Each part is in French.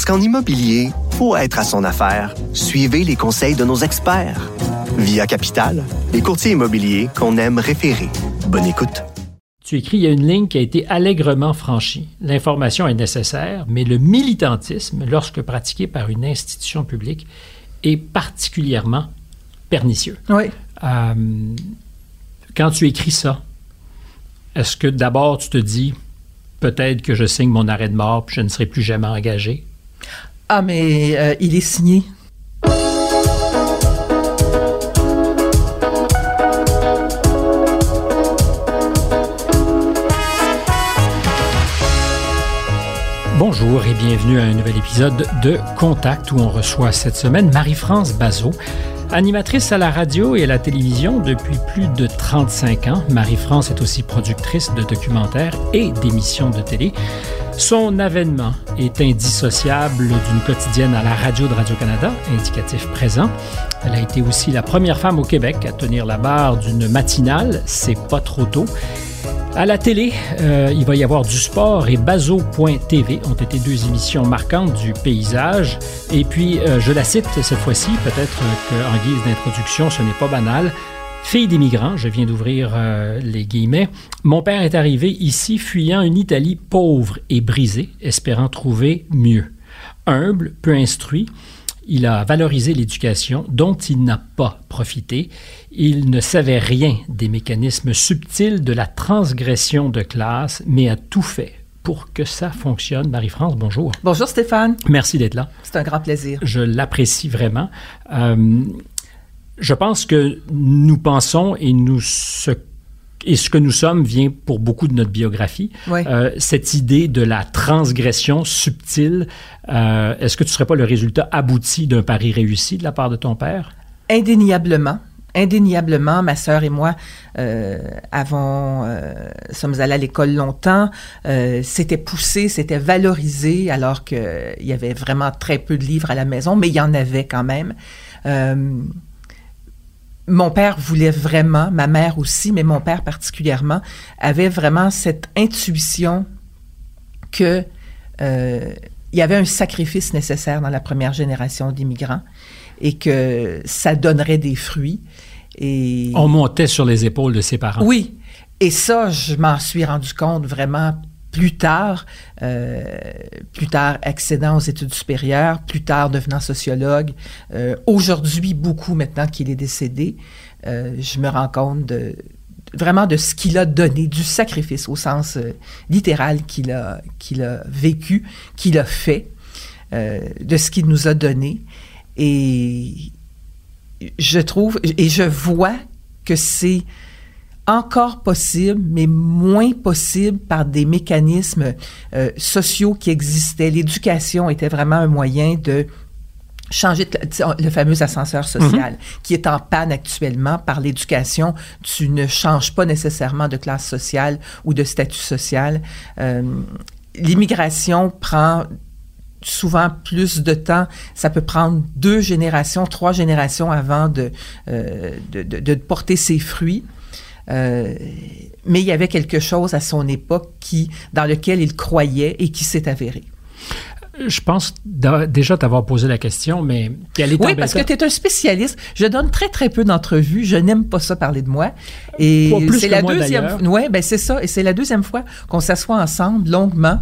Parce qu'en immobilier, pour être à son affaire, suivez les conseils de nos experts. Via Capital, les courtiers immobiliers qu'on aime référer. Bonne écoute. Tu écris, il y a une ligne qui a été allègrement franchie. L'information est nécessaire, mais le militantisme, lorsque pratiqué par une institution publique, est particulièrement pernicieux. Oui. Euh, quand tu écris ça, est-ce que d'abord tu te dis peut-être que je signe mon arrêt de mort puis je ne serai plus jamais engagé? Ah, mais euh, il est signé. Bonjour et bienvenue à un nouvel épisode de Contact où on reçoit cette semaine Marie-France Bazot. Animatrice à la radio et à la télévision depuis plus de 35 ans, Marie-France est aussi productrice de documentaires et d'émissions de télé. Son avènement est indissociable d'une quotidienne à la radio de Radio-Canada, indicatif présent. Elle a été aussi la première femme au Québec à tenir la barre d'une matinale, C'est pas trop tôt. À la télé, euh, il va y avoir du sport et Bazo.tv ont été deux émissions marquantes du paysage. Et puis, euh, je la cite cette fois-ci, peut-être qu'en guise d'introduction, ce n'est pas banal. Fille d'immigrants, je viens d'ouvrir euh, les guillemets, mon père est arrivé ici fuyant une Italie pauvre et brisée, espérant trouver mieux. Humble, peu instruit, il a valorisé l'éducation dont il n'a pas profité. Il ne savait rien des mécanismes subtils de la transgression de classe, mais a tout fait pour que ça fonctionne. Marie-France, bonjour. Bonjour Stéphane. Merci d'être là. C'est un grand plaisir. Je l'apprécie vraiment. Euh, je pense que nous pensons et nous ce et ce que nous sommes vient pour beaucoup de notre biographie. Oui. Euh, cette idée de la transgression subtile, euh, est-ce que tu ne serais pas le résultat abouti d'un pari réussi de la part de ton père? Indéniablement. Indéniablement, ma sœur et moi euh, avons, sommes allés à l'école longtemps. C'était poussé, c'était valorisé, alors qu'il y avait vraiment très peu de livres à la maison, mais il y en avait quand même. Mon père voulait vraiment, ma mère aussi, mais mon père particulièrement, avait vraiment cette intuition que euh, il y avait un sacrifice nécessaire dans la première génération d'immigrants et que ça donnerait des fruits. Et On montait sur les épaules de ses parents. oui, et ça, je m'en suis rendu compte vraiment plus tard, euh, plus tard accédant aux études supérieures, plus tard devenant sociologue. Euh, Aujourd'hui, beaucoup maintenant qu'il est décédé, euh, je me rends compte de vraiment de ce qu'il a donné, du sacrifice au sens euh, littéral qu'il a, qu'il a vécu, qu'il a fait, euh, de ce qu'il nous a donné. Et je trouve, et je vois que c'est encore possible, mais moins possible par des mécanismes euh, sociaux qui existaient. L'éducation était vraiment un moyen de changer de- le fameux ascenseur social qui est en panne actuellement par l'éducation. Tu ne changes pas nécessairement de classe sociale ou de statut social. Euh, L'immigration prend souvent plus de temps. Ça peut prendre deux générations, trois générations avant de, euh, de, de- de porter ses fruits. Euh, mais il y avait quelque chose à son époque qui, dans lequel il croyait et qui s'est avéré. Je pense déjà t'avoir posé la question, mais quelle est Oui, parce que tu es un spécialiste. Je donne très, très peu d'entrevues. Je n'aime pas ça parler de moi. Et c'est la moi, deuxième. Oui, ben c'est ça. Et c'est la deuxième fois qu'on s'assoit ensemble longuement.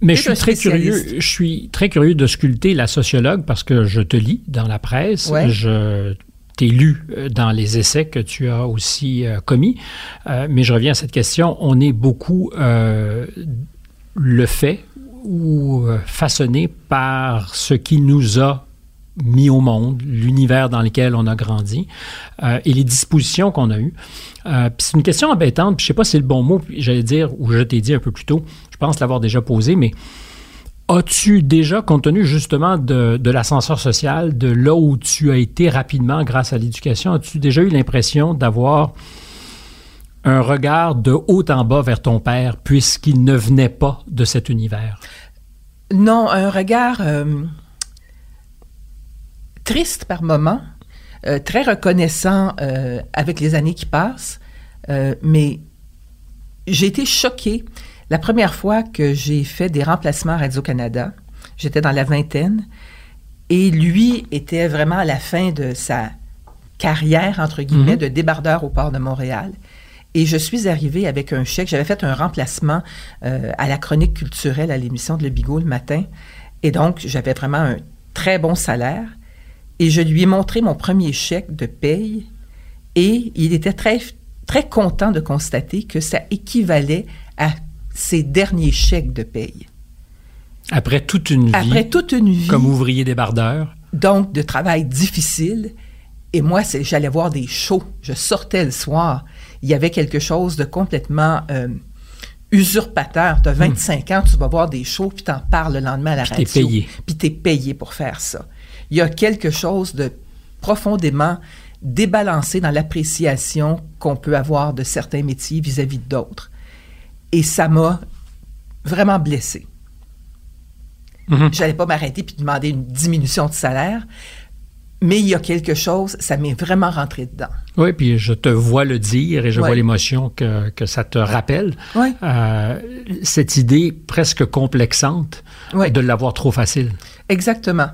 Mais je suis très curieux. Je suis très curieux de sculpter la sociologue parce que je te lis dans la presse. Ouais. Je t'ai lu euh, dans les essais que tu as aussi euh, commis. Euh, mais je reviens à cette question. On est beaucoup le fait ou façonné par ce qui nous a mis au monde, l'univers dans lequel on a grandi et les dispositions qu'on a eues. C'est une question embêtante, je sais pas si c'est le bon mot, j'allais dire, ou je t'ai dit un peu plus tôt, je pense l'avoir déjà posé, mais As-tu déjà, compte tenu justement de, de l'ascenseur social, de là où tu as été rapidement grâce à l'éducation, as-tu déjà eu l'impression d'avoir un regard de haut en bas vers ton père, puisqu'il ne venait pas de cet univers? Non, un regard euh, triste par moments, euh, très reconnaissant euh, avec les années qui passent, mais j'ai été choquée la première fois que j'ai fait des remplacements à Radio-Canada. J'étais dans la vingtaine et lui était vraiment à la fin de sa carrière, entre guillemets, Mhm. de débardeur au port de Montréal. Et je suis arrivée avec un chèque. J'avais fait un remplacement euh, à la chronique culturelle à l'émission de Le Bigot le matin. Et donc, j'avais vraiment un très bon salaire. Et je lui ai montré mon premier chèque de paye. Et il était très, très content de constater que ça équivalait à ses derniers chèques de paye. Après toute une vie, Après toute une vie, comme ouvrier débardeur, donc de travail difficile, et moi, j'allais voir des shows. Je sortais le soir. Il y avait quelque chose de complètement euh, usurpateur. Tu as 25 ans, tu vas voir des shows, puis tu en parles le lendemain à la. Puis t'es radio. payé. Puis tu es payé pour faire ça. Il y a quelque chose de profondément débalancé dans l'appréciation qu'on peut avoir de certains métiers vis-à-vis d'autres. Et ça m'a vraiment blessé. Mhm. Je n'allais pas m'arrêter puis demander une diminution de salaire, mais il y a quelque chose, ça m'est vraiment rentré dedans. Oui, puis je te vois le dire et je Ouais. vois l'émotion que, que ça te rappelle. Ouais. Euh, cette idée presque complexante Ouais. de l'avoir trop facile. Exactement.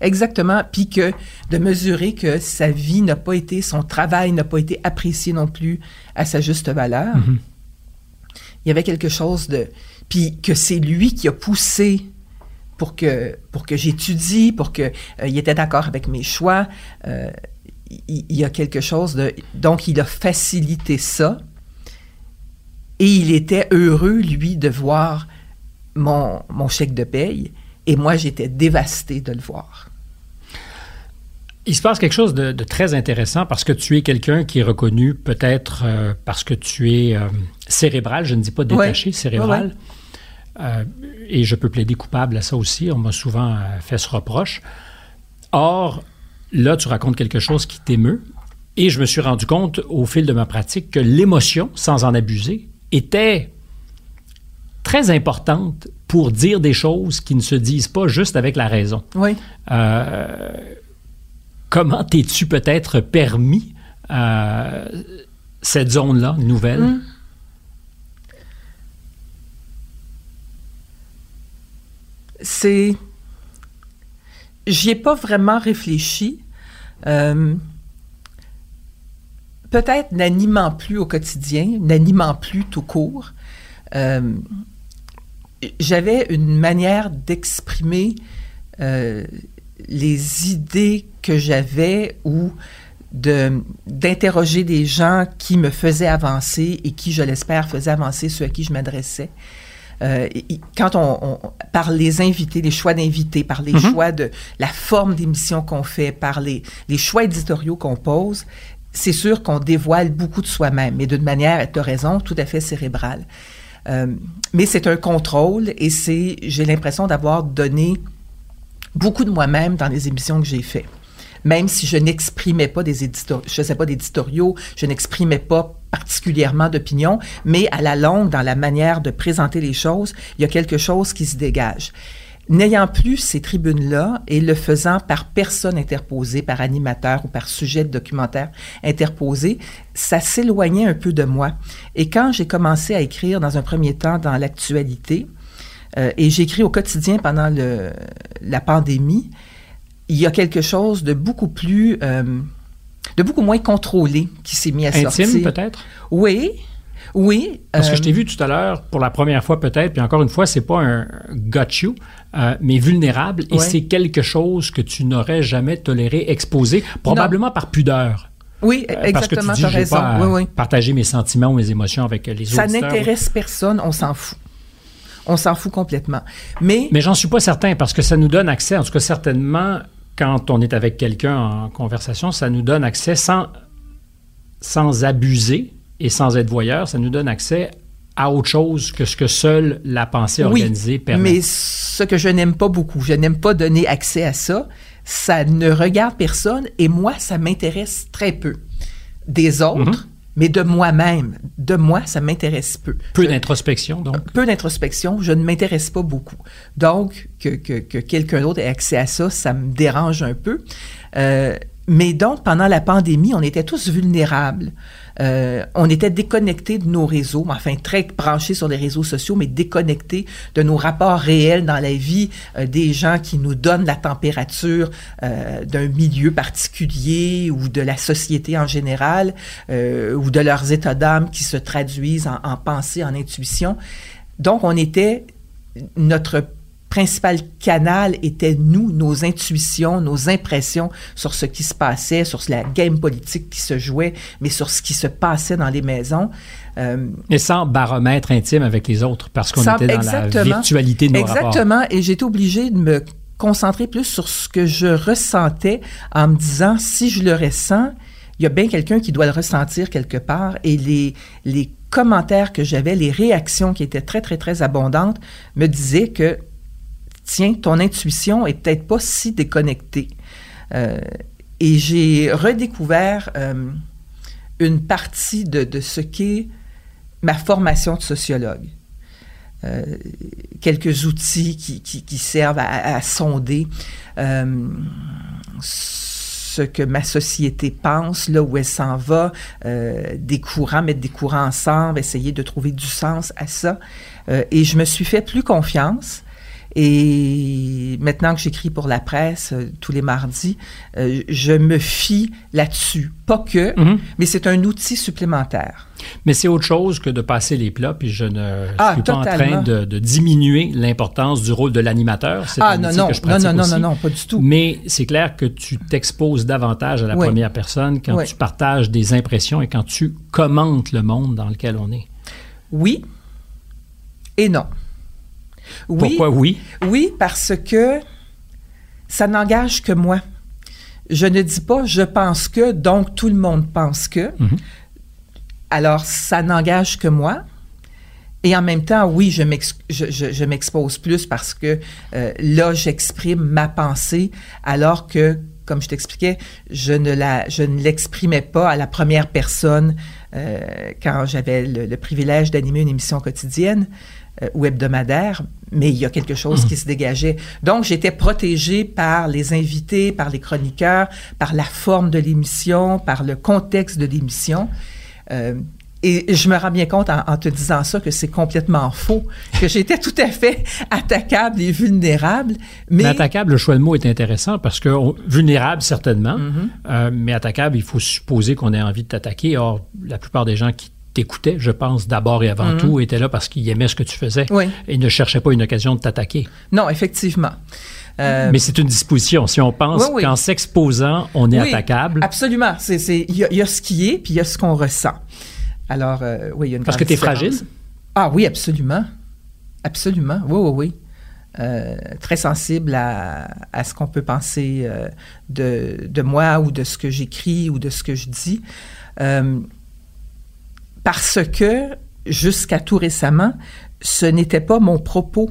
Exactement. Puis que de mesurer que sa vie n'a pas été, son travail n'a pas été apprécié non plus à sa juste valeur. Il y avait quelque chose de. Puis que c'est lui qui a poussé pour que, pour que j'étudie, pour qu'il il était d'accord avec mes choix. Euh, il, il y a quelque chose de. Donc, il a facilité ça. Et il était heureux, lui, de voir mon, mon chèque de paye. Et moi, j'étais dévastée de le voir. Il se passe quelque chose de, de très intéressant parce que tu es quelqu'un qui est reconnu peut-être euh, parce que tu es euh, cérébral, je ne dis pas détaché, Ouais. cérébral. Ouais, Euh, et je peux plaider coupable à ça aussi. On m'a souvent fait ce reproche. Or, là, tu racontes quelque chose qui t'émeut. Et je me suis rendu compte au fil de ma pratique que l'émotion, sans en abuser, était très importante pour dire des choses qui ne se disent pas juste avec la raison. Oui. Euh, comment t'es-tu peut-être permis euh, cette zone-là, nouvelle? Mm. C'est. J'y ai pas vraiment réfléchi. Euh, Peut-être n'animant plus au quotidien, n'animant plus tout court. Euh, J'avais une manière d'exprimer les idées que j'avais ou de- d'interroger des gens qui me faisaient avancer et qui, je l'espère, faisaient avancer ceux à qui je m'adressais. Euh, et- quand on, on- par les invités, les choix d'invités, par les choix de la forme d'émission qu'on fait, par les, les choix éditoriaux qu'on pose, c'est sûr qu'on dévoile beaucoup de soi-même, mais d'une manière, tu as raison, tout à fait cérébrale. Euh, mais c'est un contrôle et c'est, j'ai l'impression d'avoir donné beaucoup de moi-même dans les émissions que j'ai faites. Même si je n'exprimais pas des éditoriaux, je faisais pas d'éditoriaux, je n'exprimais pas particulièrement d'opinion, mais à la longue, dans la manière de présenter les choses, il y a quelque chose qui se dégage. N'ayant plus ces tribunes-là et le faisant par personne interposée, par animateur ou par sujet de documentaire interposé, ça s'éloignait un peu de moi. Et quand j'ai commencé à écrire dans un premier temps dans l'actualité, euh, et j'ai écrit au quotidien pendant la pandémie, il y a quelque chose de beaucoup plus, euh, de beaucoup moins contrôlé qui s'est mis à Intime, sortir. peut-être? Oui, oui. Parce que euh, je t'ai vu tout à l'heure pour la première fois peut-être, puis encore une fois, c'est pas un got you, euh, mais vulnérable, et c'est quelque chose que tu n'aurais jamais toléré exposer, probablement par pudeur. Oui, Euh, Parce que tu exactement, dis, tu as raison. pas à Oui, oui. partager mes sentiments ou mes émotions avec les Ça auditeurs. n'intéresse personne, on s'en fout. On s'en fout complètement. Mais, Mais j'en suis pas certain parce que ça nous donne accès, en tout cas certainement, quand on est avec quelqu'un en conversation, ça nous donne accès sans, sans abuser et sans être voyeur, ça nous donne accès à autre chose que ce que seule la pensée organisée oui, permet. Mais ce que je n'aime pas beaucoup, je n'aime pas donner accès à ça. Ça ne regarde personne et moi, ça m'intéresse très peu. Des autres, Mhm. Mais de moi-même. De moi, ça m'intéresse peu. Peu d'introspection, donc? peu d'introspection, je ne m'intéresse pas beaucoup. Donc, que, que, que quelqu'un d'autre ait accès à ça, ça me dérange un peu. Euh, mais donc, pendant la pandémie, on était tous vulnérables. Euh, on était déconnectés de nos réseaux, enfin très branchés sur les réseaux sociaux, mais déconnectés de nos rapports réels dans la vie euh, des gens qui nous donnent la température euh, d'un milieu particulier ou de la société en général, ou de leurs états d'âme qui se traduisent en, en pensée, en intuition. Donc, on était, notre principal canal était nous, nos intuitions, nos impressions sur ce qui se passait, sur la game politique qui se jouait, mais sur ce qui se passait dans les maisons. Euh, Et sans baromètre intime avec les autres, parce qu'on était dans la virtualité de nos rapports. Exactement, et j'étais obligée de me concentrer plus sur ce que je ressentais en me disant, si je le ressens, il y a bien quelqu'un qui doit le ressentir quelque part, et les, les commentaires que j'avais, les réactions qui étaient très, très, très abondantes, me disaient que, tiens, ton intuition est peut-être pas si déconnectée. Euh, et j'ai redécouvert euh, une partie de, ce qu'est ma formation de sociologue. Euh, quelques outils qui, servent à, sonder ce que ma société pense, là où elle s'en va, des courants, mettre des courants ensemble, essayer de trouver du sens à ça. Et je me suis fait plus confiance. Et maintenant que j'écris pour la presse euh, tous les mardis, euh, je me fie là-dessus. Pas que, Mhm. mais c'est un outil supplémentaire. Mais c'est autre chose que de passer les plats, puis je ne Ah, suis pas en train de, de diminuer l'importance du rôle de l'animateur. C'est Ah un non, non, que je non, pratique non, non, aussi. non, non, pas du tout. Mais c'est clair que tu t'exposes davantage à la Oui. première personne quand Oui. tu partages des impressions et quand tu commentes le monde dans lequel on est. Oui et non. Oui, Pourquoi oui? Oui, parce que ça n'engage que moi. Je ne dis pas je pense que, donc tout le monde pense que. Mhm. Alors, ça n'engage que moi. Et en même temps, oui, je m'ex- je- je- je m'expose plus parce que euh, là, j'exprime ma pensée, alors que, comme je t'expliquais, je ne la, je ne l'exprimais pas à la première personne euh, quand j'avais le, le privilège d'animer une émission quotidienne ou hebdomadaire, mais il y a quelque chose qui se dégageait. Donc, j'étais protégée par les invités, par les chroniqueurs, par la forme de l'émission, par le contexte de l'émission. Euh, et je me rends bien compte en, en te disant ça que c'est complètement faux, que j'étais tout à fait attaquable et vulnérable. Mais, Mais attaquable, le choix de mot est intéressant parce que on- vulnérable, certainement, Mm-hmm. euh, mais attaquable, il faut supposer qu'on ait envie de t'attaquer. Or, la plupart des gens qui t'écoutaient, je pense, d'abord et avant tout, étaient là parce qu'ils aimaient ce que tu faisais. Oui. et ne cherchaient pas une occasion de t'attaquer. non, effectivement. Euh, Mais c'est une disposition. Si on pense Oui, oui. qu'en s'exposant, on est attaquable, Absolument. Il y, a- il y a ce qui est, puis il y a ce qu'on ressent. Alors, euh, oui, il y a une Parce que t'es différence. fragile? Ah oui, absolument. Absolument. Oui, oui, oui. Euh, très sensible à, à ce qu'on peut penser euh, de, de moi ou de ce que j'écris ou de ce que je dis. Euh, parce que, jusqu'à tout récemment, ce n'était pas mon propos.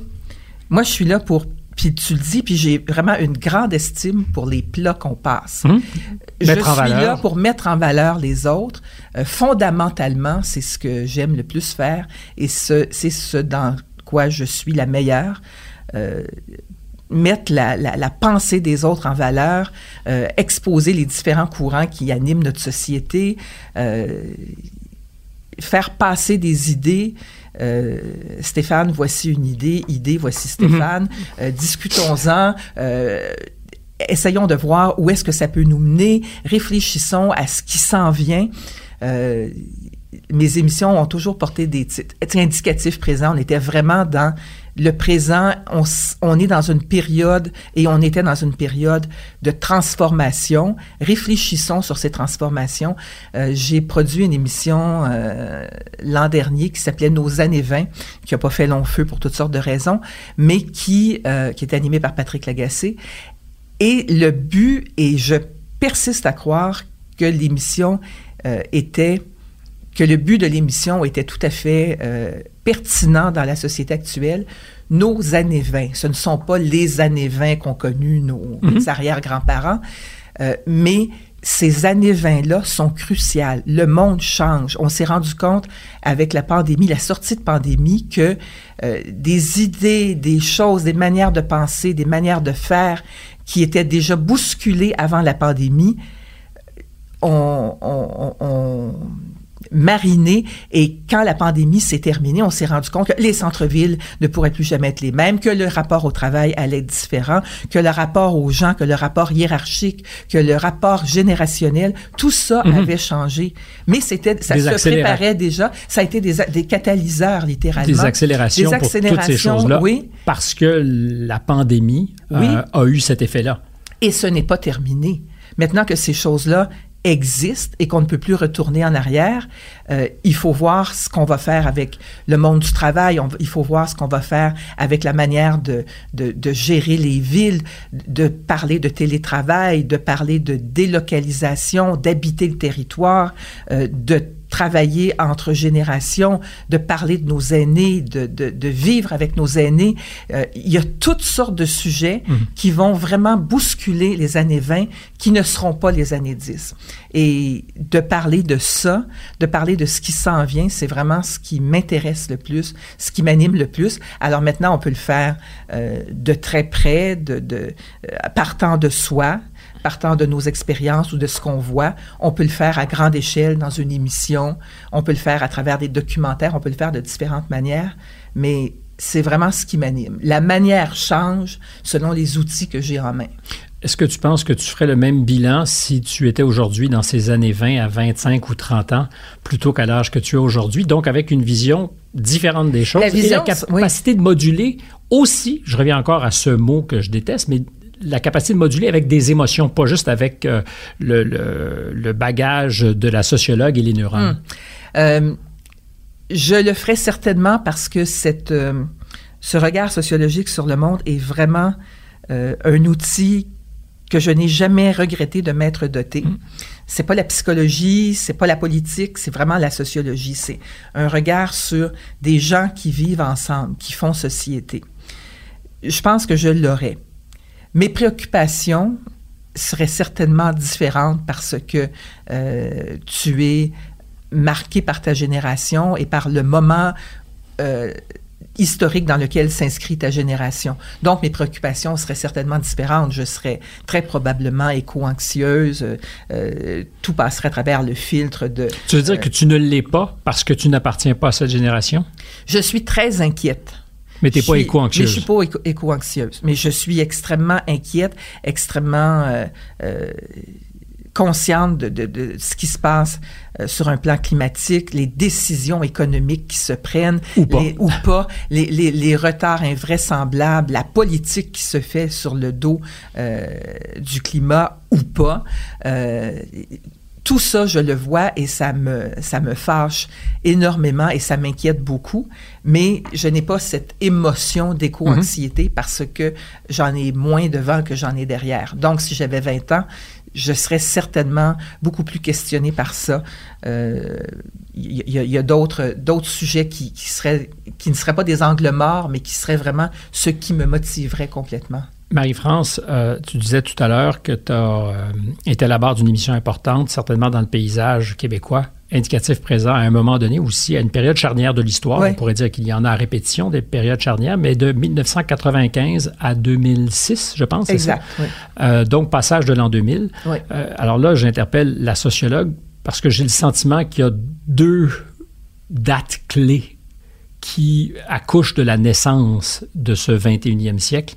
Moi, je suis là pour, puis tu le dis, puis j'ai vraiment une grande estime pour les plats qu'on passe. Hum? Je suis valeur. là pour mettre en valeur les autres. Euh, fondamentalement, c'est ce que j'aime le plus faire et ce, c'est ce dans quoi je suis la meilleure. Euh, mettre la, la- la pensée des autres en valeur, euh, exposer les différents courants qui animent notre société, faire passer des idées. Euh, Stéphane, voici une idée. Idée, voici Stéphane. Euh, discutons-en. Euh, essayons de voir où est-ce que ça peut nous mener. Réfléchissons à ce qui s'en vient. Mes émissions ont toujours porté des titres indicatifs présents. On était vraiment dans le présent. On, est dans une période et on était dans une période de transformation. Réfléchissons sur ces transformations. Euh, J'ai produit une émission euh, l'an dernier qui s'appelait Nos années 20, qui n'a pas fait long feu pour toutes sortes de raisons, mais qui, euh, qui est animée par Patrick Lagacé. Et le but, et je persiste à croire que l'émission était que le but de l'émission était tout à fait euh, pertinent dans la société actuelle. Nos années 20, ce ne sont pas les années 20 qu'ont connues nos, Mhm. arrière-grands-parents, euh, mais ces années 20-là sont cruciales. Le monde change. On s'est rendu compte avec la pandémie, la sortie de pandémie, que euh, des idées, des choses, des manières de penser, des manières de faire qui étaient déjà bousculées avant la pandémie, ont- ont- ont mariné. Et quand la pandémie s'est terminée, on s'est rendu compte que les centres-villes ne pourraient plus jamais être les mêmes, que le rapport au travail allait être différent, que le rapport aux gens, que le rapport hiérarchique, que le rapport générationnel, tout ça Mhm. avait changé. Mais c'était, ça Des se préparait déjà. Ça a été des, catalyseurs, littéralement. Des accélérations Des pour toutes ces accélérations, choses-là. oui. Parce que la pandémie Oui. euh, a eu cet effet-là. Et ce n'est pas terminé. Maintenant que ces choses-là existent et qu'on ne peut plus retourner en arrière, euh, il faut voir ce qu'on va faire avec le monde du travail, il faut voir ce qu'on va faire avec la manière de, de, de gérer les villes, de parler de télétravail, de parler de délocalisation, d'habiter le territoire, euh, de travailler entre générations, de parler de nos aînés, de, de, de vivre avec nos aînés. Euh, il y a toutes sortes de sujets qui vont vraiment bousculer les années 20 qui ne seront pas les années 10. Et de parler de ça, de parler de ce qui s'en vient, c'est vraiment ce qui m'intéresse le plus, ce qui m'anime le plus. Alors maintenant, on peut le faire euh, de très près, de, de, euh, partant de soi, partant de nos expériences ou de ce qu'on voit. On peut le faire à grande échelle dans une émission, on peut le faire à travers des documentaires, on peut le faire de différentes manières, mais c'est vraiment ce qui m'anime. La manière change selon les outils que j'ai en main. Est-ce que tu penses que tu ferais le même bilan si tu étais aujourd'hui dans ces années 20 à 25 ou 30 ans plutôt qu'à l'âge que tu as aujourd'hui, donc avec une vision différente des choses La et la capacité de moduler aussi, je reviens encore à ce mot que je déteste, mais la capacité de moduler avec des émotions, pas juste avec euh, le, le- le bagage de la sociologue et les neurones. Euh, je le ferai certainement parce que cette, euh, ce regard sociologique sur le monde est vraiment un outil que je n'ai jamais regretté de m'être doté. C'est pas la psychologie, c'est pas la politique, c'est vraiment la sociologie. C'est un regard sur des gens qui vivent ensemble, qui font société. Je pense que je l'aurais. Mes préoccupations seraient certainement différentes parce que euh, tu es marqué par ta génération et par le moment euh, historique dans lequel s'inscrit ta génération. Donc, mes préoccupations seraient certainement différentes. Je serais très probablement éco-anxieuse. euh, tout passerait à travers le filtre de... Tu veux dire que tu ne l'es pas parce que tu n'appartiens pas à cette génération, Je suis très inquiète. Mais tu n'es Je pas éco-anxieuse. Mais je suis pas éco- éco-anxieuse. Mais je suis extrêmement inquiète, extrêmement euh, euh, consciente de, de- de ce qui se passe euh, sur un plan climatique, les décisions économiques qui se prennent Ou pas. les, ou pas, les, les- les retards invraisemblables, la politique qui se fait sur le dos euh, du climat ou pas. Euh, tout ça, je le vois et ça me, ça me fâche énormément et ça m'inquiète beaucoup. Mais je n'ai pas cette émotion d'éco-anxiété parce que j'en ai moins devant que j'en ai derrière. Donc, si j'avais 20 ans, je serais certainement beaucoup plus questionnée par ça. Euh, Il y, a- il y a d'autres d'autres sujets qui, qui, seraient, qui ne seraient pas des angles morts, mais qui seraient vraiment ce qui me motiverait complètement. Marie-France, euh, tu disais tout à l'heure que tu as été à la barre d'une émission importante, certainement dans le paysage québécois, indicatif présent à un moment donné aussi, à une période charnière de l'histoire. On pourrait dire qu'il y en a à répétition des périodes charnières, mais de 1995 à 2006, je pense. c'est ça? Exact. oui. Euh, donc, passage de l'an 2000. Oui. Euh, alors là, j'interpelle la sociologue parce que j'ai le sentiment qu'il y a deux dates clés qui accouchent de la naissance de ce 21e siècle.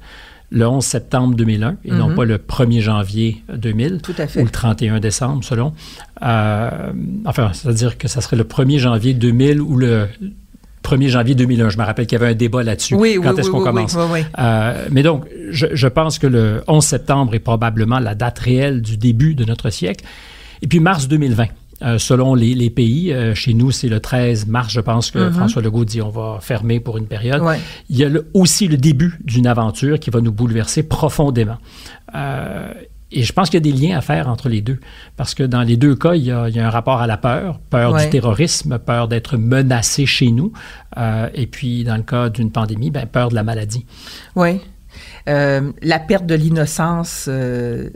Le 11 septembre 2001 et non Mhm. pas le 1er janvier 2000 Tout à fait. ou le 31 décembre selon. Euh, enfin, c'est-à-dire que ça serait le 1er janvier 2000 ou le 1er janvier 2001. Je me rappelle qu'il y avait un débat là-dessus. Oui, Quand oui, est-ce oui, qu'on commence? oui, oui, oui. Euh, mais donc, je, je pense que le 11 septembre est probablement la date réelle du début de notre siècle. Et puis mars 2020. Euh, selon les, les pays, euh, chez nous, c'est le 13 mars, je pense que Mhm. François Legault dit on va fermer pour une période. Ouais. Il y a le- aussi le début d'une aventure qui va nous bouleverser profondément. Euh, et je pense qu'il y a des liens à faire entre les deux. Parce que dans les deux cas, il y a, un rapport à la peur, peur du terrorisme, peur d'être menacé chez nous. Euh, et puis, dans le cas d'une pandémie, ben, peur de la maladie. Oui. Euh, la perte de l'innocence euh,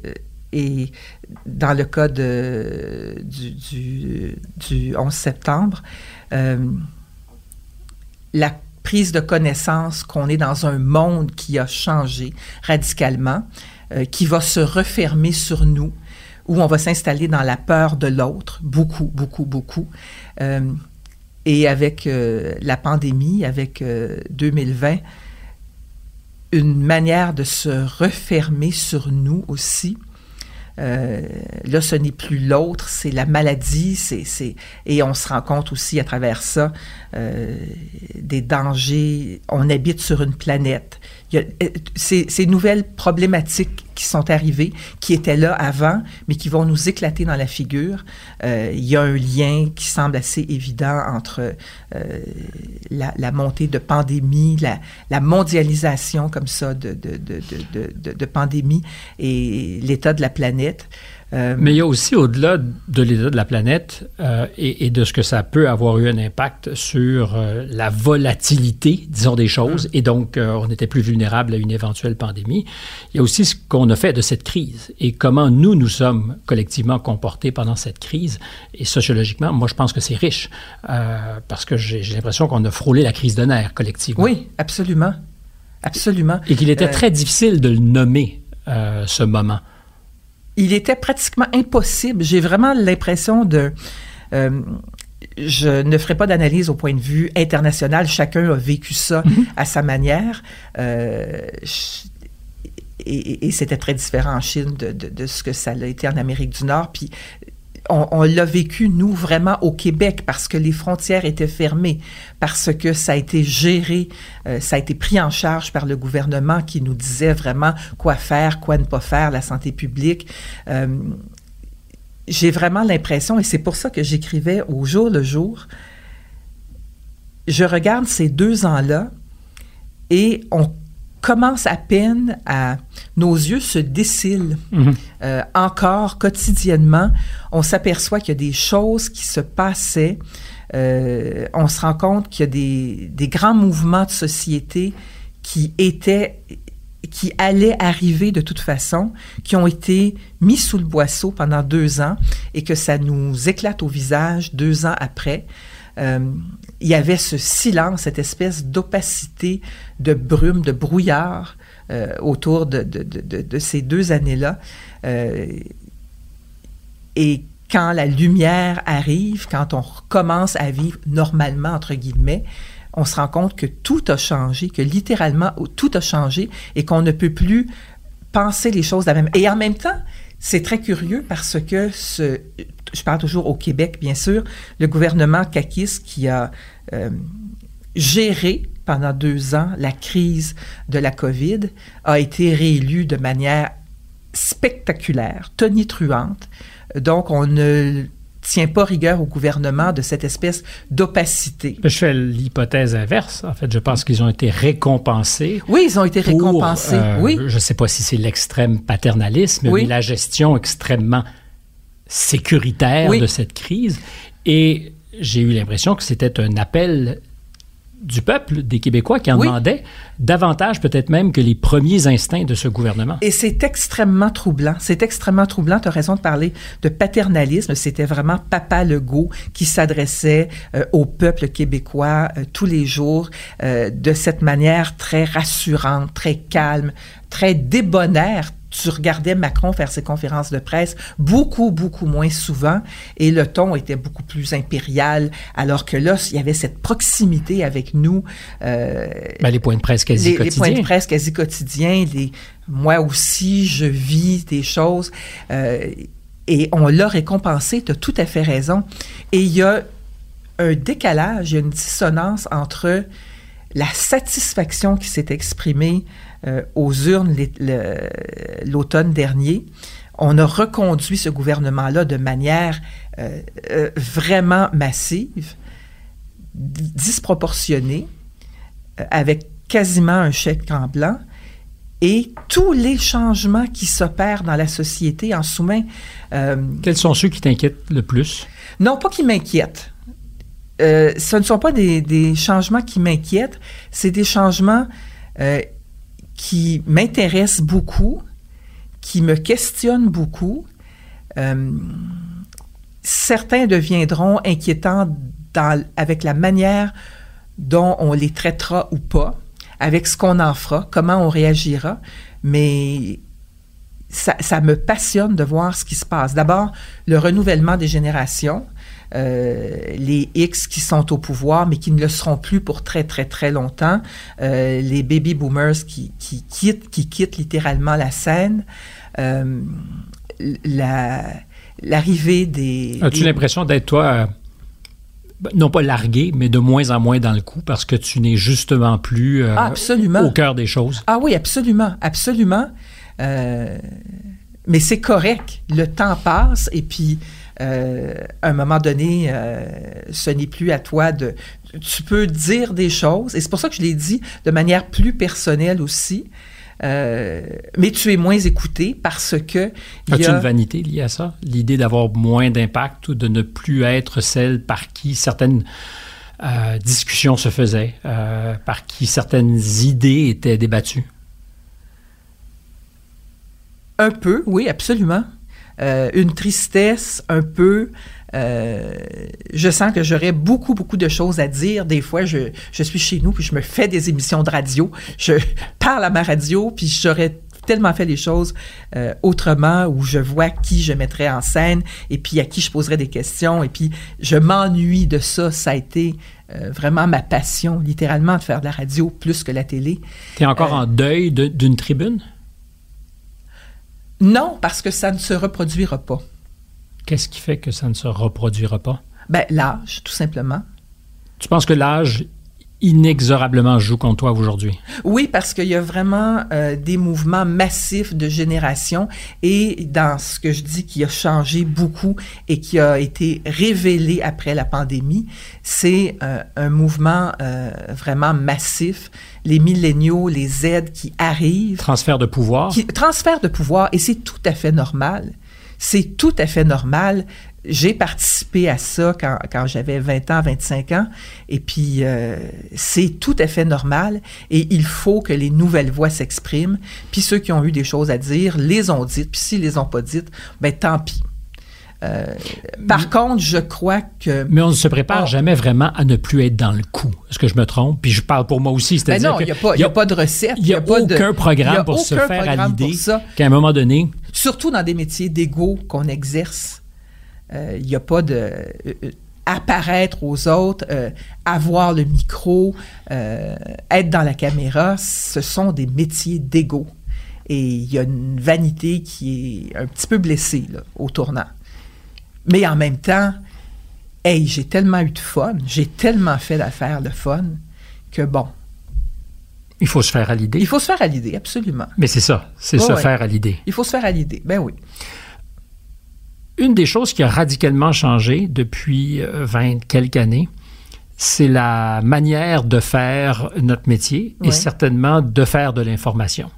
et dans le cas du, du, 11 septembre, la prise de connaissance qu'on est dans un monde qui a changé radicalement, euh, qui va se refermer sur nous, où on va s'installer dans la peur de l'autre, beaucoup, beaucoup, beaucoup. Euh, et avec euh, la pandémie, avec 2020, une manière de se refermer sur nous aussi, euh, là, ce n'est plus l'autre, c'est la maladie, c'est, et on se rend compte aussi à travers ça euh, des dangers. On habite sur une planète. Il y a, euh, ces, ces, nouvelles problématiques qui sont arrivées, qui étaient là avant, mais qui vont nous éclater dans la figure. Euh, il y a un lien qui semble assez évident entre euh, la, la, montée de pandémie, la, la mondialisation comme ça de, de, de, de, de pandémie et l'état de la planète. Euh, Mais il y a aussi, au-delà de l'état de la planète euh, et, de ce que ça peut avoir eu un impact sur euh, la volatilité, disons, des choses, et donc on était plus vulnérable à une éventuelle pandémie, il y a aussi ce qu'on a fait de cette crise et comment nous, nous sommes collectivement comportés pendant cette crise. Et sociologiquement, moi, je pense que c'est riche parce que j'ai l'impression qu'on a frôlé la crise de nerfs collectivement. Oui, absolument. Absolument. Et qu'il était très difficile de le nommer, ce moment il était pratiquement impossible. J'ai vraiment l'impression de... Euh, je ne ferai pas d'analyse au point de vue international. Chacun a vécu ça mm-hmm. à sa manière. Euh, et, c'était très différent en Chine de, de, ce que ça a été en Amérique du Nord. Puis on, l'a vécu, nous, vraiment au Québec, parce que les frontières étaient fermées, parce que ça a été géré, euh, ça a été pris en charge par le gouvernement qui nous disait vraiment quoi faire, quoi ne pas faire, la santé publique. Euh, j'ai vraiment l'impression, et c'est pour ça que j'écrivais au jour le jour, je regarde ces deux ans-là et on commence à peine à... Nos yeux se décilent mhm. euh, encore quotidiennement. On s'aperçoit qu'il y a des choses qui se passaient. Euh, on se rend compte qu'il y a des, des, grands mouvements de société qui étaient qui allaient arriver de toute façon, qui ont été mis sous le boisseau pendant deux ans et que ça nous éclate au visage deux ans après. Euh, il y avait ce silence, cette espèce d'opacité, de brume, de brouillard euh, autour de, ces deux années-là. Euh, et quand la lumière arrive, quand on recommence à vivre normalement, entre guillemets, on se rend compte que tout a changé, que littéralement tout a changé et qu'on ne peut plus penser les choses de la même. Et en même temps, c'est très curieux parce que ce, je parle toujours au Québec, bien sûr, le gouvernement Kakis qui a euh, géré pendant deux ans la crise de la COVID a été réélu de manière spectaculaire, tonitruante. Donc, on ne tient pas rigueur au gouvernement de cette espèce d'opacité. Je fais l'hypothèse inverse. En fait, je pense qu'ils ont été récompensés. Oui, ils ont été récompensés. Euh, oui. Je ne sais pas si c'est l'extrême paternalisme, mais la gestion extrêmement sécuritaire de cette crise. Et j'ai eu l'impression que c'était un appel du peuple, des Québécois, qui en demandaient davantage peut-être même que les premiers instincts de ce gouvernement. Et c'est extrêmement troublant. C'est extrêmement troublant. Tu as raison de parler de paternalisme. C'était vraiment Papa Legault qui s'adressait euh, au peuple québécois euh, tous les jours euh, de cette manière très rassurante, très calme, très débonnaire, tu regardais Macron faire ses conférences de presse beaucoup, beaucoup moins souvent et le ton était beaucoup plus impérial, alors que là, il y avait cette proximité avec nous. Euh, ben, les points de presse quasi quotidiens. Les points de presse quasi quotidiens. Les, moi aussi, je vis des choses. Euh, et on l'a récompensé, tu as tout à fait raison. Et il y a un décalage, il y a une dissonance entre la satisfaction qui s'est exprimée euh, aux urnes l'automne dernier. On a reconduit ce gouvernement-là de manière euh, euh, vraiment massive, disproportionnée, avec quasiment un chèque en blanc. et tous les changements qui s'opèrent dans la société en sous-main. Quels sont ceux qui t'inquiètent le plus? Non, pas qui m'inquiètent. Euh, ce ne sont pas des, des changements qui m'inquiètent, c'est des changements euh, qui m'intéressent beaucoup, qui me questionnent beaucoup. Euh, certains deviendront inquiétants avec la manière dont on les traitera ou pas, avec ce qu'on en fera, comment on réagira, mais ça, me passionne de voir ce qui se passe. D'abord, le renouvellement des générations, les X qui sont au pouvoir, mais qui ne le seront plus pour très, très, très longtemps, euh, les baby boomers qui, qui, quittent, qui quittent littéralement la scène, euh, la, l'arrivée des... As-tu des... l'impression d'être, toi, euh, non pas largué, mais de moins en moins dans le coup parce que tu n'es justement plus euh, absolument. au cœur des choses? Ah oui, absolument, absolument. Euh, mais c'est correct. Le temps passe et puis euh, à un moment donné, euh, ce n'est plus à toi de... Tu peux dire des choses, et c'est pour ça que je l'ai dit de manière plus personnelle aussi, euh, mais tu es moins écouté parce que... As-tu a... une vanité liée à ça? L'idée d'avoir moins d'impact ou de ne plus être celle par qui certaines discussions se faisaient, par qui certaines idées étaient débattues? Un peu, oui, absolument. Euh, une tristesse, un peu. Euh, je sens que j'aurais beaucoup, beaucoup de choses à dire. Des fois, je, je, suis chez nous, puis je me fais des émissions de radio. Je parle à ma radio, puis j'aurais tellement fait les choses euh, autrement, où je vois qui je mettrais en scène, et puis à qui je poserais des questions, et puis je m'ennuie de ça. Ça a été euh, vraiment ma passion, littéralement, de faire de la radio plus que la télé. Tu es encore en deuil d'une tribune? Non, parce que ça ne se reproduira pas. Qu'est-ce qui fait que ça ne se reproduira pas? Ben, l'âge, tout simplement. Tu penses que l'âge inexorablement joue contre toi aujourd'hui? Oui, parce qu'il y a vraiment euh, des mouvements massifs de génération et dans ce que je dis qui a changé beaucoup et qui a été révélé après la pandémie, c'est euh, un mouvement euh, vraiment massif. Les milléniaux, les Z qui arrivent. Transfert de pouvoir. Qui, transfert de pouvoir et c'est tout à fait normal. C'est tout à fait normal j'ai participé à ça quand, quand j'avais 20 ans, 25 ans, et puis euh, c'est tout à fait normal, et il faut que les nouvelles voix s'expriment, puis ceux qui ont eu des choses à dire les ont dites, puis s'ils les ont pas dites, ben tant pis. Euh, par mais, contre, je crois que... Mais on ne se prépare oh, jamais vraiment à ne plus être dans le coup. Est-ce que je me trompe? Puis je parle pour moi aussi. Ben non, il n'y a, a, pas de recette. Il n'y a, a, aucun programme pour se faire à l'idée qu'à un moment donné... Surtout dans des métiers d'ego qu'on exerce il euh, n'y a pas de euh, apparaître aux autres, euh, avoir le micro, être dans la caméra, ce sont des métiers d'ego. Et il y a une vanité qui est un petit peu blessée là, au tournant. Mais en même temps, hey, j'ai tellement eu de fun, j'ai tellement fait d'affaires de fun que bon. Il faut se faire à l'idée. Il faut se faire à l'idée, absolument. Mais c'est ça, c'est oh, se ouais. faire à l'idée. Il faut se faire à l'idée, ben oui. Une des choses qui a radicalement changé depuis 20 quelques années, c'est la manière de faire notre métier et certainement de faire de l'information.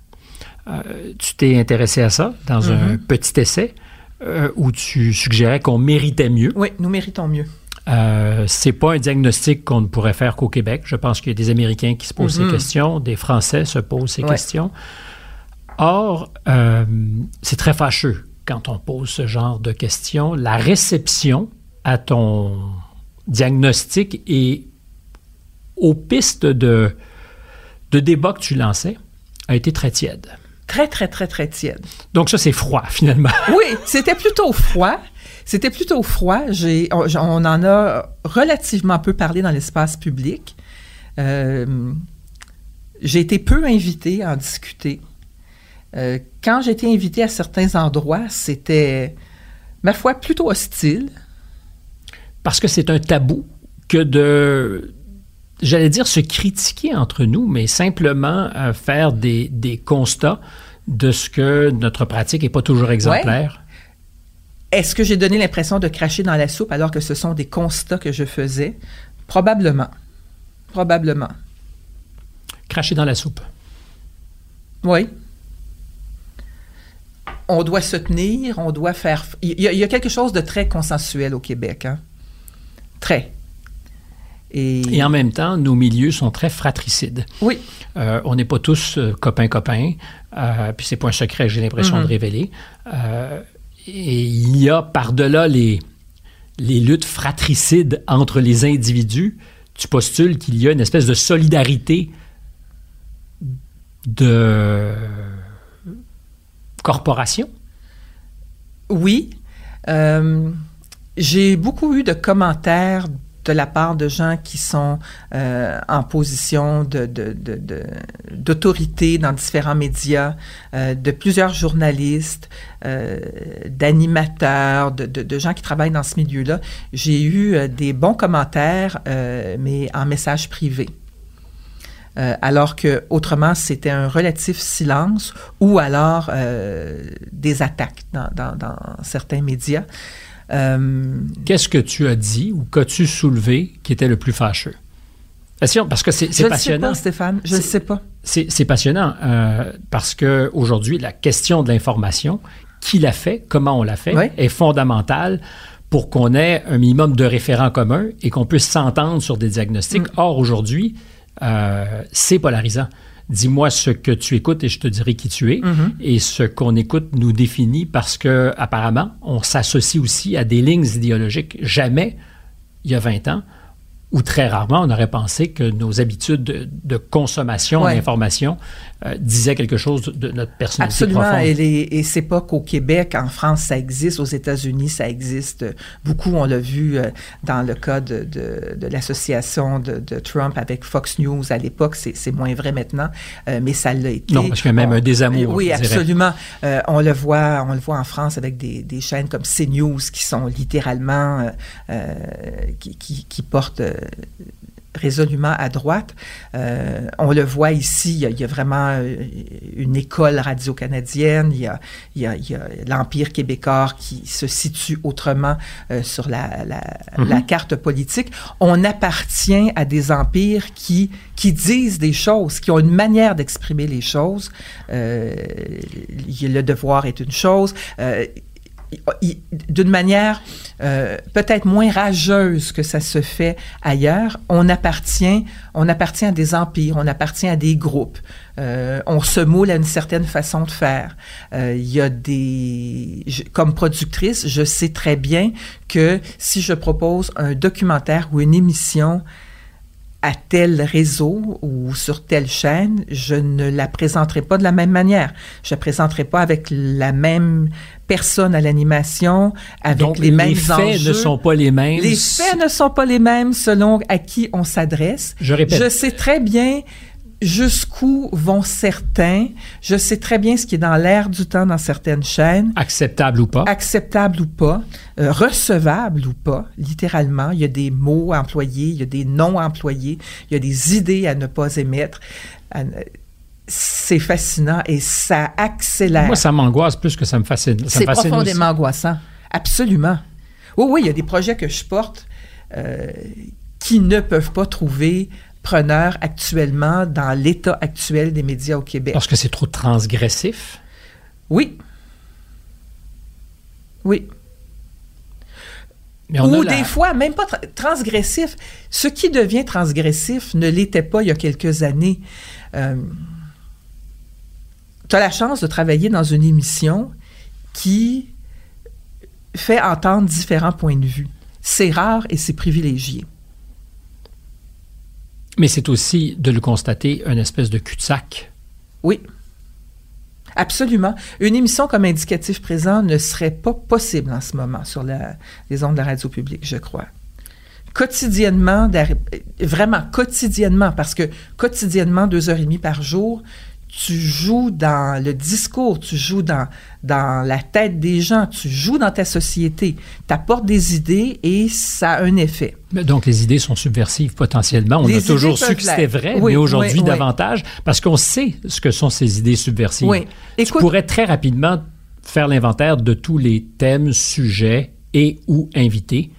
Euh, tu t'es intéressé à ça dans mm -hmm. un petit essai euh, où tu suggérais qu'on méritait mieux. Oui, nous méritons mieux. Euh, c'est pas un diagnostic qu'on ne pourrait faire qu'au Québec. Je pense qu'il y a des Américains qui se posent mm -hmm. ces questions, des Français se posent ces ouais. questions. Or, euh, c'est très fâcheux quand on pose ce genre de questions, la réception à ton diagnostic et aux pistes de, de débat que tu lançais a été très tiède. Très, très, très, très tiède. Donc ça, c'est froid, finalement. Oui, c'était plutôt froid. C'était plutôt froid. On, on, en a relativement peu parlé dans l'espace public. Euh, J'ai été peu invitée à en discuter. Euh, quand j'étais invité à certains endroits, c'était, ma foi, plutôt hostile. Parce que c'est un tabou que de, j'allais dire, se critiquer entre nous, mais simplement euh, faire des, des, constats de ce que notre pratique n'est pas toujours exemplaire. Ouais. Est-ce que j'ai donné l'impression de cracher dans la soupe alors que ce sont des constats que je faisais? Probablement. Probablement. Cracher dans la soupe. Oui. On doit se tenir, on doit faire. Il y, a, il y a quelque chose de très consensuel au Québec, hein? Très. Et, Et en même temps, nos milieux sont très fratricides. oui, Euh, on n'est pas tous euh, copains-copains, euh, puis c'est pas un secret, j'ai l'impression de révéler. Euh, et il y a par-delà les, les luttes fratricides entre les individus, tu postules qu'il y a une espèce de solidarité de corporation? oui. Euh, J'ai beaucoup eu de commentaires de la part de gens qui sont euh, en position d'autorité dans différents médias, euh, de plusieurs journalistes, d'animateurs, de, gens qui travaillent dans ce milieu-là. J'ai eu des bons commentaires, mais en message privé. Euh, alors que autrement c'était un relatif silence ou alors euh, des attaques dans, dans- dans certains médias. Euh, Qu'est-ce que tu as dit ou qu'as-tu soulevé qui était le plus fâcheux? Parce que c'est je c'est ne sais passionnant. pas, Stéphane. Je ne sais pas. C'est passionnant parce que aujourd'hui, la question de l'information, qui l'a fait, comment on l'a fait, Oui. est fondamentale pour qu'on ait un minimum de référents communs et qu'on puisse s'entendre sur des diagnostics. Mm. Or, aujourd'hui, euh, c'est polarisant. Dis-moi ce que tu écoutes et je te dirai qui tu es. Mm-hmm. Et ce qu'on écoute nous définit parce que, apparemment, on s'associe aussi à des lignes idéologiques. Jamais, il y a 20 ans, ou très rarement, on aurait pensé que nos habitudes de, de consommation Ouais. d'information euh, disaient quelque chose de, notre personnalité Absolument. profonde. Et, les- et c'est pas qu'au Québec, en France, ça existe. Aux États-Unis, ça existe. Beaucoup, on l'a vu euh, dans le cas de, de- de l'association de, Trump avec Fox News à l'époque. C'est moins vrai maintenant, euh, mais ça l'a été. Non, parce qu'il y a même On- un désamour, Oui, absolument. On le voit, on le voit en France avec des, des chaînes comme CNews qui sont littéralement qui, qui, qui portent résolument à droite. Euh, on le voit ici, il y a, il y a vraiment euh, une école radio-canadienne, il y a, l'Empire québécois qui se situe autrement euh, sur la, la, la carte politique. On appartient à des empires qui, qui disent des choses, qui ont une manière d'exprimer les choses. Euh, le devoir est une chose. D'une manière euh, peut-être moins rageuse que ça se fait ailleurs, on appartient, on appartient à des empires, on appartient à des groupes. Euh, on se moule à une certaine façon de faire. Euh, Il y a des, comme productrice, je sais très bien que si je propose un documentaire ou une émission à tel réseau ou sur telle chaîne, je ne la présenterai pas de la même manière. Je la présenterai pas avec la même personne à l'animation, avec Donc, les mêmes faits enjeux. ne sont pas les mêmes. Les faits ne sont pas les mêmes selon à qui on s'adresse. Je répète. Je sais très bien jusqu'où vont certains. Je sais très bien ce qui est dans l'air du temps dans certaines chaînes Acceptable ou pas? acceptable ou pas, euh, recevable ou pas, littéralement. Il y a des mots employés, il y a des noms employés, il y a des idées à ne pas émettre. À C'est fascinant et ça accélère. Moi, ça m'angoisse plus que ça me fascine. C'est profondément aussi. angoissant. Absolument. Oui, oui, il y a des projets que je porte euh, qui ne peuvent pas trouver preneur actuellement dans l'état actuel des médias au Québec. Parce que c'est trop transgressif? Oui. Oui. Mais on Ou la- des fois, même pas tra- transgressif. Ce qui devient transgressif ne l'était pas il y a quelques années. tu as la chance de travailler dans une émission qui fait entendre différents points de vue. C'est rare et c'est privilégié. Mais c'est aussi de le constater une espèce de cul-de-sac. Oui. Absolument. Une émission comme Indicatif présent ne serait pas possible en ce moment sur les ondes de la radio publique, je crois. Quotidiennement, d'arri- vraiment quotidiennement, parce que quotidiennement, deux heures et demie par jour, tu joues dans le discours, tu joues dans, dans la tête des gens, tu joues dans ta société, tu apportes des idées et ça a un effet. Mais Donc, les idées sont subversives potentiellement. On Les a toujours su que c'était vrai, Oui, mais aujourd'hui oui, oui. davantage, parce qu'on sait ce que sont ces idées subversives. Oui. Tu pourrais très rapidement faire l'inventaire de tous les thèmes, sujets et ou invités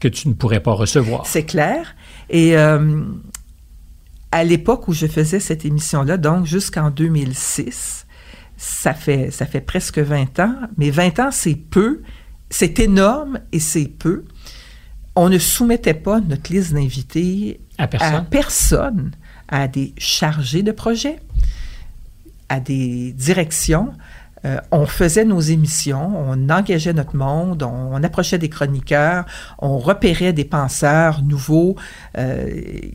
que tu ne pourrais pas recevoir. C'est clair. Et euh, à l'époque où je faisais cette émission-là, donc jusqu'en 2006, ça fait, ça fait presque 20 ans, mais 20 ans, c'est peu, c'est énorme et c'est peu. On ne soumettait pas notre liste d'invités À personne. à personne, à des chargés de projet, à des directions. Euh, on faisait nos émissions, on engageait notre monde, on, on approchait des chroniqueurs, on repérait des penseurs nouveaux euh,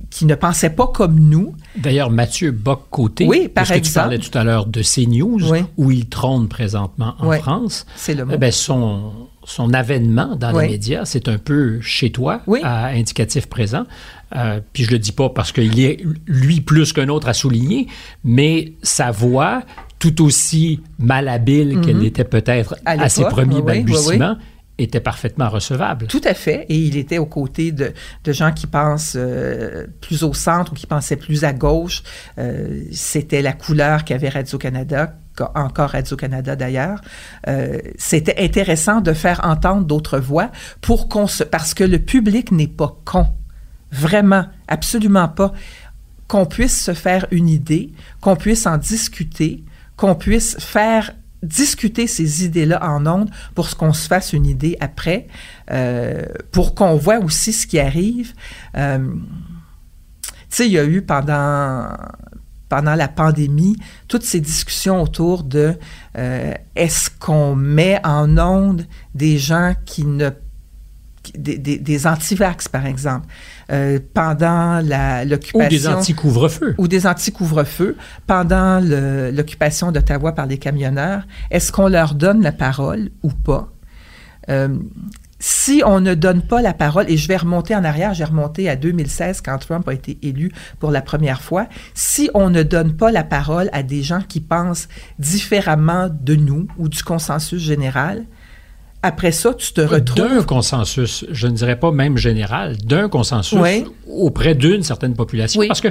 qui ne pensaient pas comme nous. D'ailleurs, Mathieu Bock-Côté, Oui, par puisque tu parlais tout à l'heure de CNews, Oui. où il trône présentement en Oui. France, C'est le mot. eh son, son avènement dans les médias, c'est un peu chez toi, à indicatif présent. Euh, puis je le dis pas parce qu'il est, lui, plus qu'un autre à souligner, mais sa voix, tout aussi malhabile qu'elle était peut-être À à, ses premiers oui, oui, oui, balbutiements, était parfaitement recevable. Tout à fait. Et il était aux côtés de, de gens qui pensent euh, plus au centre ou qui pensaient plus à gauche. Euh, C'était la couleur qu'avait Radio-Canada, encore Radio-Canada d'ailleurs. Euh, C'était intéressant de faire entendre d'autres voix pour qu'on se... Parce que le public n'est pas con. Vraiment, absolument pas. Qu'on puisse se faire une idée, qu'on puisse en discuter, qu'on puisse faire discuter ces idées-là en ondes pour qu'on se fasse une idée après, euh, pour qu'on voit aussi ce qui arrive. Euh, tu sais, il y a eu pendant, la pandémie toutes ces discussions autour de euh, est-ce qu'on met en ondes des gens qui ne des, des, des anti-vax, par exemple, euh, pendant la- Ou l'occupation des anti-couvre-feu. ou des anti-couvre-feu pendant l'occupation d'Ottawa par les camionneurs, est-ce qu'on leur donne la parole ou pas? Euh, si on ne donne pas la parole, et je vais remonter en arrière, j'ai remonté à 2016 quand Trump a été élu pour la première fois, si on ne donne pas la parole à des gens qui pensent différemment de nous ou du consensus général, après ça, tu te retrouves... D'un consensus, je ne dirais pas même général, d'un consensus Oui. auprès d'une certaine population. Oui. Parce que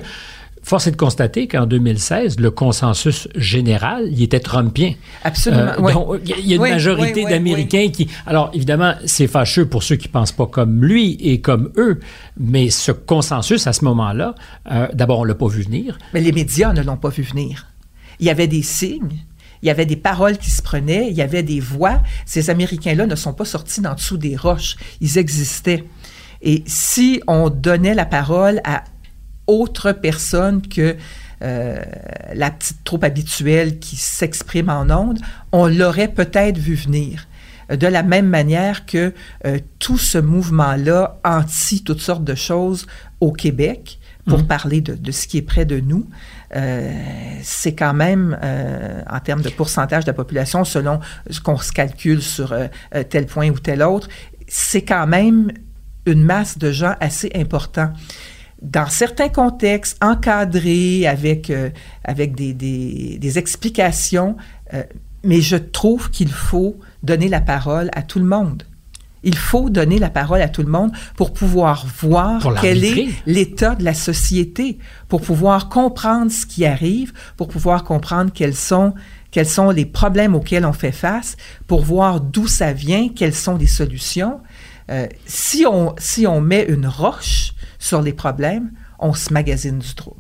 force est de constater qu'en 2016, le consensus général, il était trumpien. Absolument, Euh, oui. donc, Il y a- une Oui, majorité oui, d'Américains qui... Alors, évidemment, c'est fâcheux pour ceux qui pensent pas comme lui et comme eux, mais ce consensus, à ce moment-là, euh, d'abord, on l'a pas vu venir. Mais les médias ne l'ont pas vu venir. Il y avait des signes, il y avait des paroles qui se prenaient, il y avait des voix. Ces Américains-là ne sont pas sortis d'en dessous des roches. Ils existaient. Et si on donnait la parole à autre personne que euh, la petite troupe habituelle qui s'exprime en ondes, on l'aurait peut-être vu venir. De la même manière que euh, tout ce mouvement-là anti toutes sortes de choses au Québec, pour parler de, de ce qui est près de nous, euh, c'est quand même, euh, en termes de pourcentage de la population, selon ce qu'on se calcule sur euh, tel point ou tel autre, c'est quand même une masse de gens assez important. Dans certains contextes, encadrés, avec, euh, avec des, des- des explications, euh, mais je trouve qu'il faut donner la parole à tout le monde. Il faut donner la parole à tout le monde pour pouvoir voir Pour quel est l'état de la société, pour pouvoir comprendre ce qui arrive, pour pouvoir comprendre quels sont, quels sont les problèmes auxquels on fait face, pour voir d'où ça vient, quelles sont les solutions. Euh, si, on, si on met une roche sur les problèmes, on se magasine du trouble.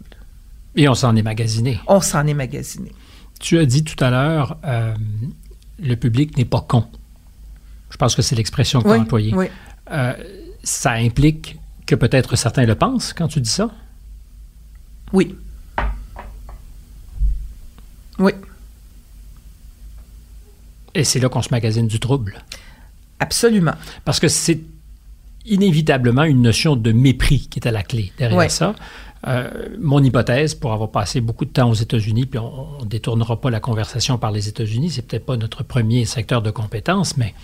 Et on s'en est magasiné. On s'en est magasiné. Tu as dit tout à l'heure, euh, le public n'est pas con. Je pense que c'est l'expression que tu as Oui, employée. oui. Euh, ça implique que peut-être certains le pensent quand tu dis ça? Oui. Oui, Et c'est là qu'on se magasine du trouble. absolument. Parce que c'est inévitablement une notion de mépris qui est à la clé derrière ça. Euh, mon hypothèse, pour avoir passé beaucoup de temps aux États-Unis, puis on ne détournera pas la conversation par les États-Unis, c'est peut-être pas notre premier secteur de compétence, mais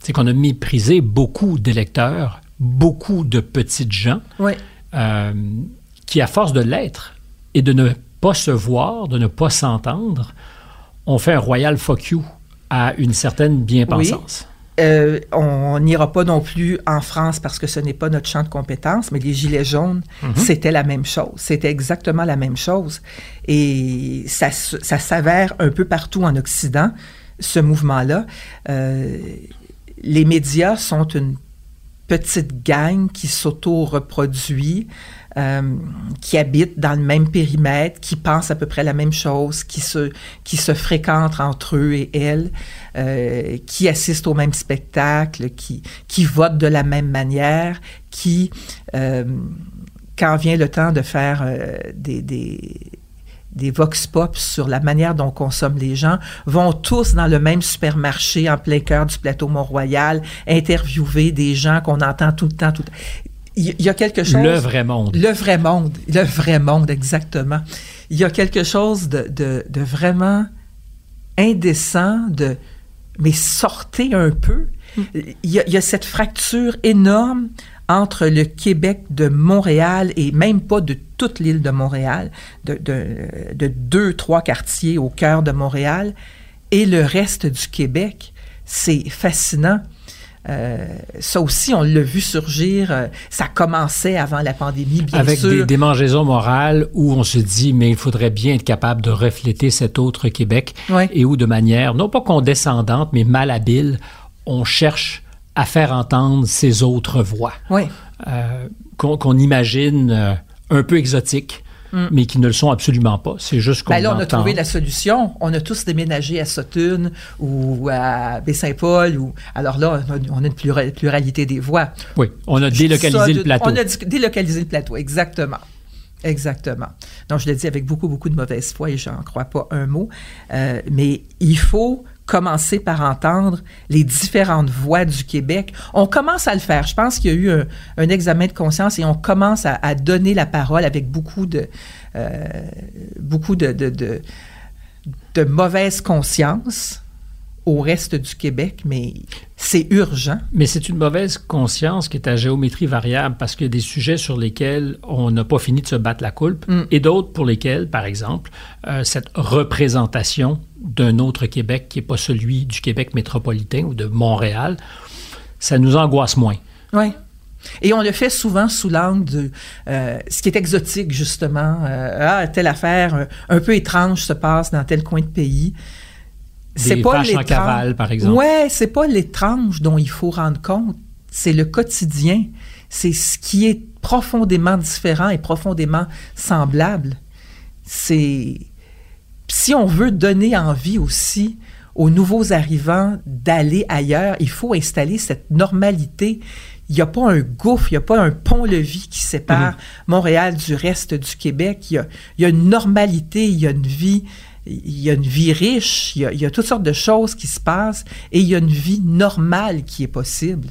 c'est qu'on a méprisé beaucoup d'électeurs, beaucoup de petites gens, Oui. euh, qui, à force de l'être et de ne pas se voir, de ne pas s'entendre, ont fait un royal fuck you à une certaine bien-pensance. Euh, on n'ira pas non plus en France parce que ce n'est pas notre champ de compétences, mais les Gilets jaunes, c'était la même chose. C'était exactement la même chose. Et ça s'avère un peu partout en Occident, ce mouvement-là. Euh, les médias sont une petite gang qui s'auto-reproduit. euh, qui habitent dans le même périmètre, qui pensent à peu près la même chose, qui se, qui se fréquentent entre eux et elles, euh, qui assistent au même spectacle, qui, qui votent de la même manière, qui, euh, quand vient le temps de faire des, des des vox pop sur la manière dont consomment les gens, vont tous dans le même supermarché en plein cœur du plateau Mont-Royal, interviewer des gens qu'on entend tout le temps. Tout Il y a quelque chose... Le vrai monde. Le vrai monde. Le vrai monde, exactement. Il y a quelque chose de, de, de vraiment indécent, de... Mais sortez un peu. Mm. Il, y a, il y a cette fracture énorme entre le Québec de Montréal et même pas de toute l'île de Montréal, de, de, de, deux, trois quartiers au cœur de Montréal, et le reste du Québec. C'est fascinant. Euh, ça aussi, on l'a vu surgir. Euh, ça commençait avant la pandémie, bien Avec sûr. Avec des démangeaisons morales où on se dit, mais il faudrait bien être capable de refléter cet autre Québec Oui. et où de manière, non pas condescendante, mais malhabile, on cherche à faire entendre ces autres voix Oui. euh, qu'on imagine euh, un peu exotiques, mais qui ne le sont absolument pas. C'est juste qu'on Ben là, on a entend. trouvé la solution. On a tous déménagé à Sutton ou à Baie-Saint-Paul. Ou... Alors là, on a- on a une plura- pluralité des voix. Oui, on a délocalisé ça le plateau. On a délocalisé le plateau, exactement. Exactement. Donc, je le dis avec beaucoup, beaucoup de mauvaise foi et j'en crois pas un mot. Euh, mais il faut commencer par entendre les différentes voix du Québec. On commence à le faire. Je pense qu'il y a eu un, examen de conscience et on commence à, donner la parole avec beaucoup de, euh, beaucoup de, de mauvaise conscience au reste du Québec, mais c'est urgent. Mais c'est une mauvaise conscience qui est à géométrie variable parce qu'il y a des sujets sur lesquels on n'a pas fini de se battre la coulpe Mm. et d'autres pour lesquels, par exemple, euh, cette représentation d'un autre Québec qui n'est pas celui du Québec métropolitain ou de Montréal, ça nous angoisse moins. Oui. Et on le fait souvent sous l'angle de euh, ce qui est exotique, justement. Euh, ah, telle affaire un, un peu étrange se passe dans tel coin de pays. Des vaches en cavale, par exemple. Ouais, c'est pas l'étrange dont il faut rendre compte. C'est le quotidien. C'est ce qui est profondément différent et profondément semblable. C'est si on veut donner envie aussi aux nouveaux arrivants d'aller ailleurs, il faut installer cette normalité. Il n'y a pas un gouffre, il n'y a pas un pont-levis qui sépare Montréal du reste du Québec. Il y, a, il y a une normalité, il y a une vie, il y a une vie riche, il y a, toutes sortes de choses qui se passent et il y a une vie normale qui est possible.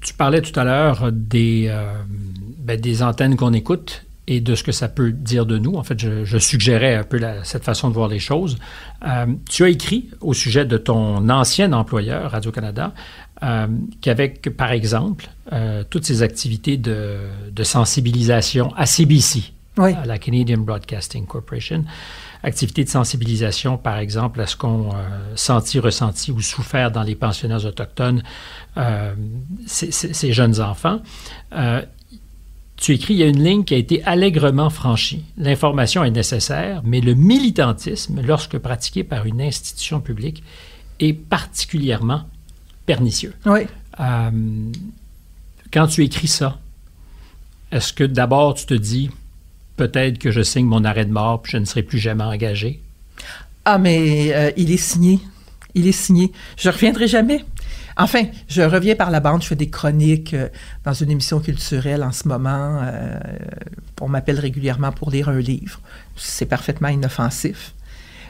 Tu parlais tout à l'heure des, euh, ben, des antennes qu'on écoute et de ce que ça peut dire de nous. En fait, je, suggérais un peu cette façon de voir les choses. Euh, tu as écrit au sujet de ton ancien employeur, Radio-Canada, euh, qu'avec, par exemple, euh, toutes ces activités de sensibilisation à CBC, Oui. à la Canadian Broadcasting Corporation, activités de sensibilisation, par exemple, à ce qu'ont euh, senti, ressenti ou souffert dans les pensionnaires autochtones, euh, ces, ces- ces jeunes enfants. Euh, tu écris, il y a une ligne qui a été allègrement franchie. L'information est nécessaire, mais le militantisme, lorsque pratiqué par une institution publique, est particulièrement pernicieux. Oui. Quand tu écris ça, est-ce que d'abord tu te dis peut-être que je signe mon arrêt de mort puis je ne serai plus jamais engagé? Ah, mais euh, il est signé. Il est signé. Je reviendrai jamais. Enfin, je reviens par la bande. Je fais des chroniques euh, dans une émission culturelle en ce moment. Euh, on m'appelle régulièrement pour lire un livre. C'est parfaitement inoffensif.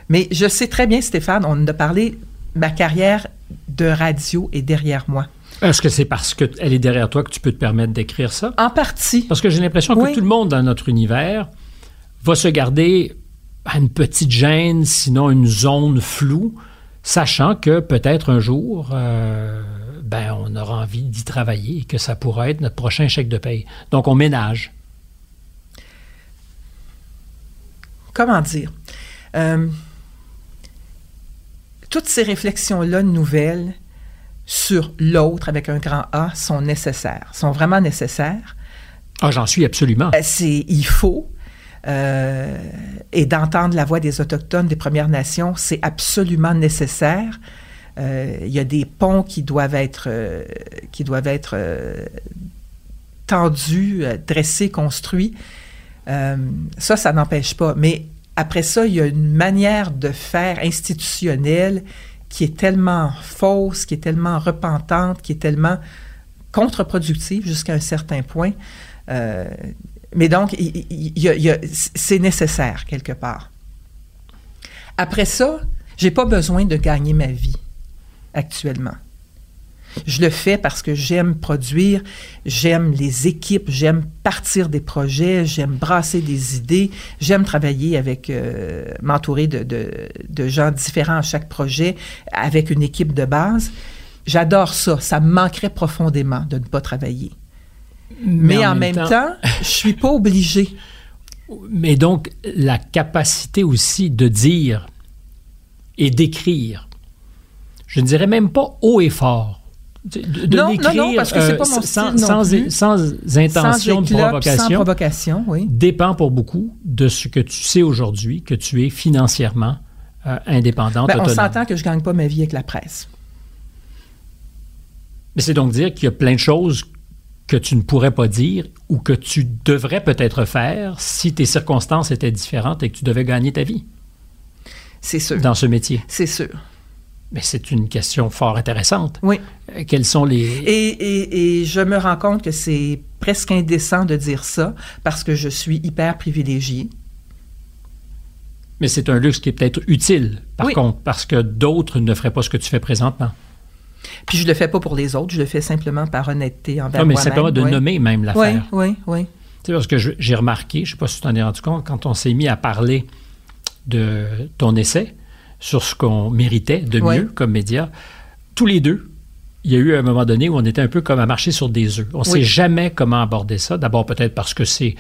Mais je sais très bien, Stéphane, on a parlé, ma carrière de radio est derrière moi. Est-ce que c'est parce qu'elle est derrière toi que tu peux te permettre d'écrire ça? En partie. Parce que j'ai l'impression Oui. que tout le monde dans notre univers va se garder à une petite gêne, sinon une zone floue, sachant que peut-être un jour, euh, ben, on aura envie d'y travailler et que ça pourra être notre prochain chèque de paye. Donc, on ménage. comment dire, euh, toutes ces réflexions-là nouvelles sur l'autre avec un grand A sont nécessaires, sont vraiment nécessaires. Ah, j'en suis absolument. Euh, C'est, il faut. euh, et d'entendre la voix des Autochtones, des Premières Nations, c'est absolument nécessaire. Euh, Il y a des ponts qui doivent être, euh, qui doivent être euh, tendu, euh, dressé, construit. Euh, ça, ça n'empêche pas. Mais après ça, il y a une manière de faire institutionnelle qui est tellement fausse, qui est tellement repentante, qui est tellement contre-productive jusqu'à un certain point. Euh, mais donc, c'est nécessaire quelque part. Après ça, j'ai pas besoin de gagner ma vie actuellement. Je le fais parce que j'aime produire, j'aime les équipes, j'aime partir des projets, j'aime brasser des idées, j'aime travailler avec, euh, m'entourer de, de, gens différents à chaque projet, avec une équipe de base. J'adore ça. Ça me manquerait profondément de ne pas travailler. Mais, en, même, temps, temps je suis pas obligée. Mais donc, la capacité aussi de dire et d'écrire, je ne dirais même pas haut et fort, de, non, non, non, parce que c'est pas mon euh, sans, sans, sans, intention de provocation, sans provocation oui. dépend pour beaucoup de ce que tu sais aujourd'hui, que tu es financièrement euh, indépendante. Ben, on s'entend que je gagne pas ma vie avec la presse. Mais c'est donc dire qu'il y a plein de choses que tu ne pourrais pas dire ou que tu devrais peut-être faire si tes circonstances étaient différentes et que tu devais gagner ta vie. C'est sûr. Dans ce métier. C'est sûr. Mais c'est une question fort intéressante. Oui. Euh, quels sont les... Et, et, et je me rends compte que c'est presque indécent de dire ça parce que je suis hyper privilégiée. Mais c'est un luxe qui est peut-être utile, par contre, parce que d'autres ne feraient pas ce que tu fais présentement. Puis je le fais pas pour les autres, je le fais simplement par honnêteté envers moi-même. mais c'est pas de nommer même l'affaire. Oui, oui, oui. Tu sais, parce que j'ai remarqué, je sais pas si tu t'en es rendu compte, quand on s'est mis à parler de ton essai, sur ce qu'on méritait de mieux comme média. Tous les deux, il y a eu un moment donné où on était un peu comme à marcher sur des œufs. On ne sait jamais comment aborder ça. D'abord, peut-être parce que c'est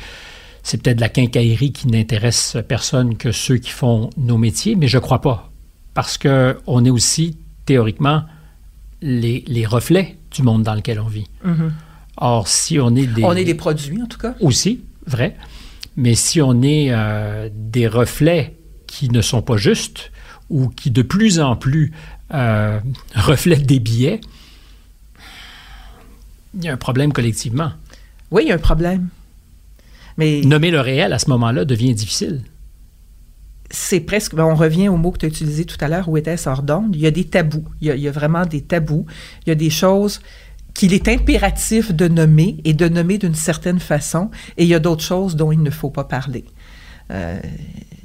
c'est peut-être la quincaillerie qui n'intéresse personne que ceux qui font nos métiers, mais je crois pas. Parce qu'on est aussi, théoriquement, les, les, reflets du monde dans lequel on vit. Mm-hmm. Or, si on est des... On est des produits, en tout cas. Aussi, vrai. Mais si on est euh, des reflets qui ne sont pas justes, ou qui de plus en plus euh, reflètent des billets, il y a un problème collectivement. Oui, il y a un problème. Mais Nommer le réel à ce moment-là devient difficile. C'est presque, ben, on revient au mot que tu as utilisé tout à l'heure, où était-ce hors d'onde? Il y a des tabous. Il y a, vraiment des tabous. Il y a des choses qu'il est impératif de nommer et de nommer d'une certaine façon, et il y a d'autres choses dont il ne faut pas parler. Euh,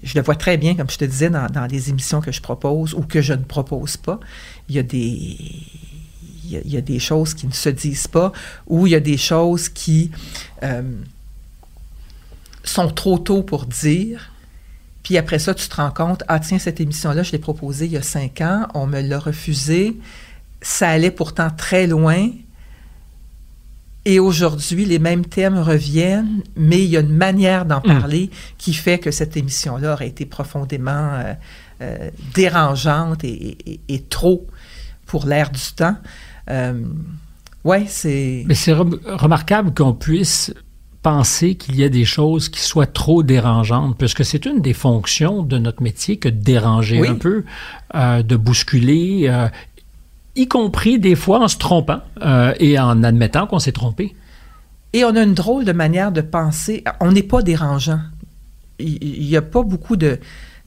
je le vois très bien, comme je te disais, dans, les émissions que je propose ou que je ne propose pas. Il y a des, il y a, des choses qui ne se disent pas ou il y a des choses qui euh, sont trop tôt pour dire. Puis après ça, tu te rends compte, ah tiens, cette émission-là, je l'ai proposée il y a cinq ans, on me l'a refusée, ça allait pourtant très loin, et aujourd'hui, les mêmes thèmes reviennent, mais il y a une manière d'en hmm. parler qui fait que cette émission-là aurait été profondément euh, euh, dérangeante et, trop pour l'air du temps. Euh, ouais, c'est. Mais c'est remarquable qu'on puisse penser qu'il y a des choses qui soient trop dérangeantes, puisque c'est une des fonctions de notre métier que de déranger un peu, de bousculer y compris des fois en se trompant euh, et en admettant qu'on s'est trompé. Et on a une drôle de manière de penser. On n'est pas dérangeant. Il n'y a pas beaucoup de,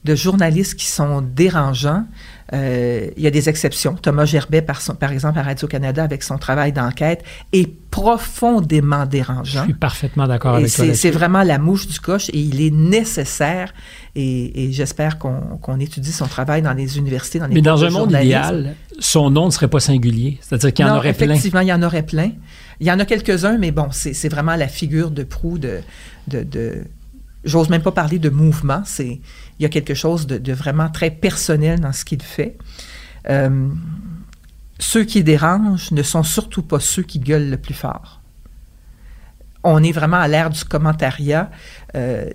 de journalistes qui sont dérangeants. Euh, il y a des exceptions. Thomas Gerbet, par, par exemple, à Radio-Canada, avec son travail d'enquête, est profondément dérangeant. Je suis parfaitement d'accord avec toi. C'est vraiment la mouche du coche et il est nécessaire. Et, j'espère qu'on étudie son travail dans les universités, dans les Mais dans un monde idéal, son nom ne serait pas singulier. C'est-à-dire qu'il y en aurait plein. Effectivement, il y en aurait plein. Il y en a quelques-uns, mais bon, c'est vraiment la figure de proue de, de, de J'ose même pas parler de mouvement. C'est il y a quelque chose de, vraiment très personnel dans ce qu'il fait. Euh, ceux qui dérangent ne sont surtout pas ceux qui gueulent le plus fort on est vraiment à l'ère du commentariat. Euh,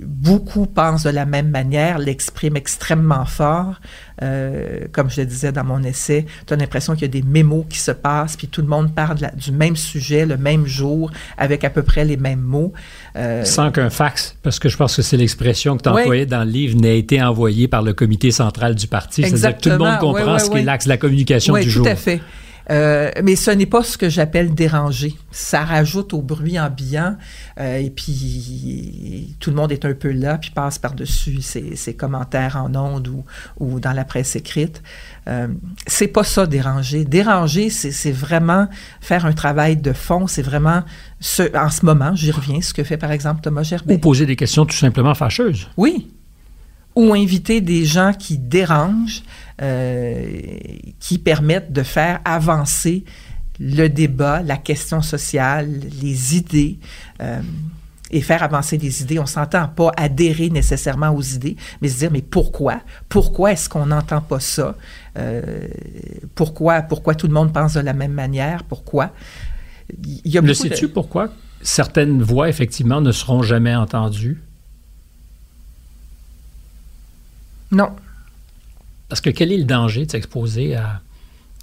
beaucoup pensent de la même manière, l'expriment extrêmement fort. Euh, comme je le disais dans mon essai, tu as l'impression qu'il y a des mémos qui se passent, puis tout le monde parle du même sujet le même jour, avec à peu près les mêmes mots. Euh, Sans qu'un fax, parce que je pense que c'est l'expression que tu employais dans le livre, n'ait été envoyé par le comité central du parti. C'est-à-dire que tout le monde comprend ce qui est l'axe de la communication du jour. Tout à fait. Euh, mais ce n'est pas ce que j'appelle déranger. Ça rajoute au bruit ambiant euh, et puis tout le monde est un peu là puis passe par-dessus ses, commentaires en ondes ou, ou dans la presse écrite. Euh, c'est pas ça déranger. Déranger, c'est vraiment faire un travail de fond. C'est vraiment ce, en ce moment, j'y reviens, ce que fait par exemple Thomas Gerbet. Ou poser des questions tout simplement fâcheuses. Oui. Ou inviter des gens qui dérangent, qui permettent de faire avancer le débat, la question sociale, les idées. Euh, et faire avancer des idées. On s'entend pas adhérer nécessairement aux idées, mais se dire mais pourquoi? Pourquoi est-ce qu'on n'entend pas ça? Euh, Pourquoi Pourquoi tout le monde pense de la même manière? Pourquoi? Il y a Le sais-tu pourquoi certaines voix effectivement ne seront jamais entendues? Non. Parce que quel est le danger de s'exposer à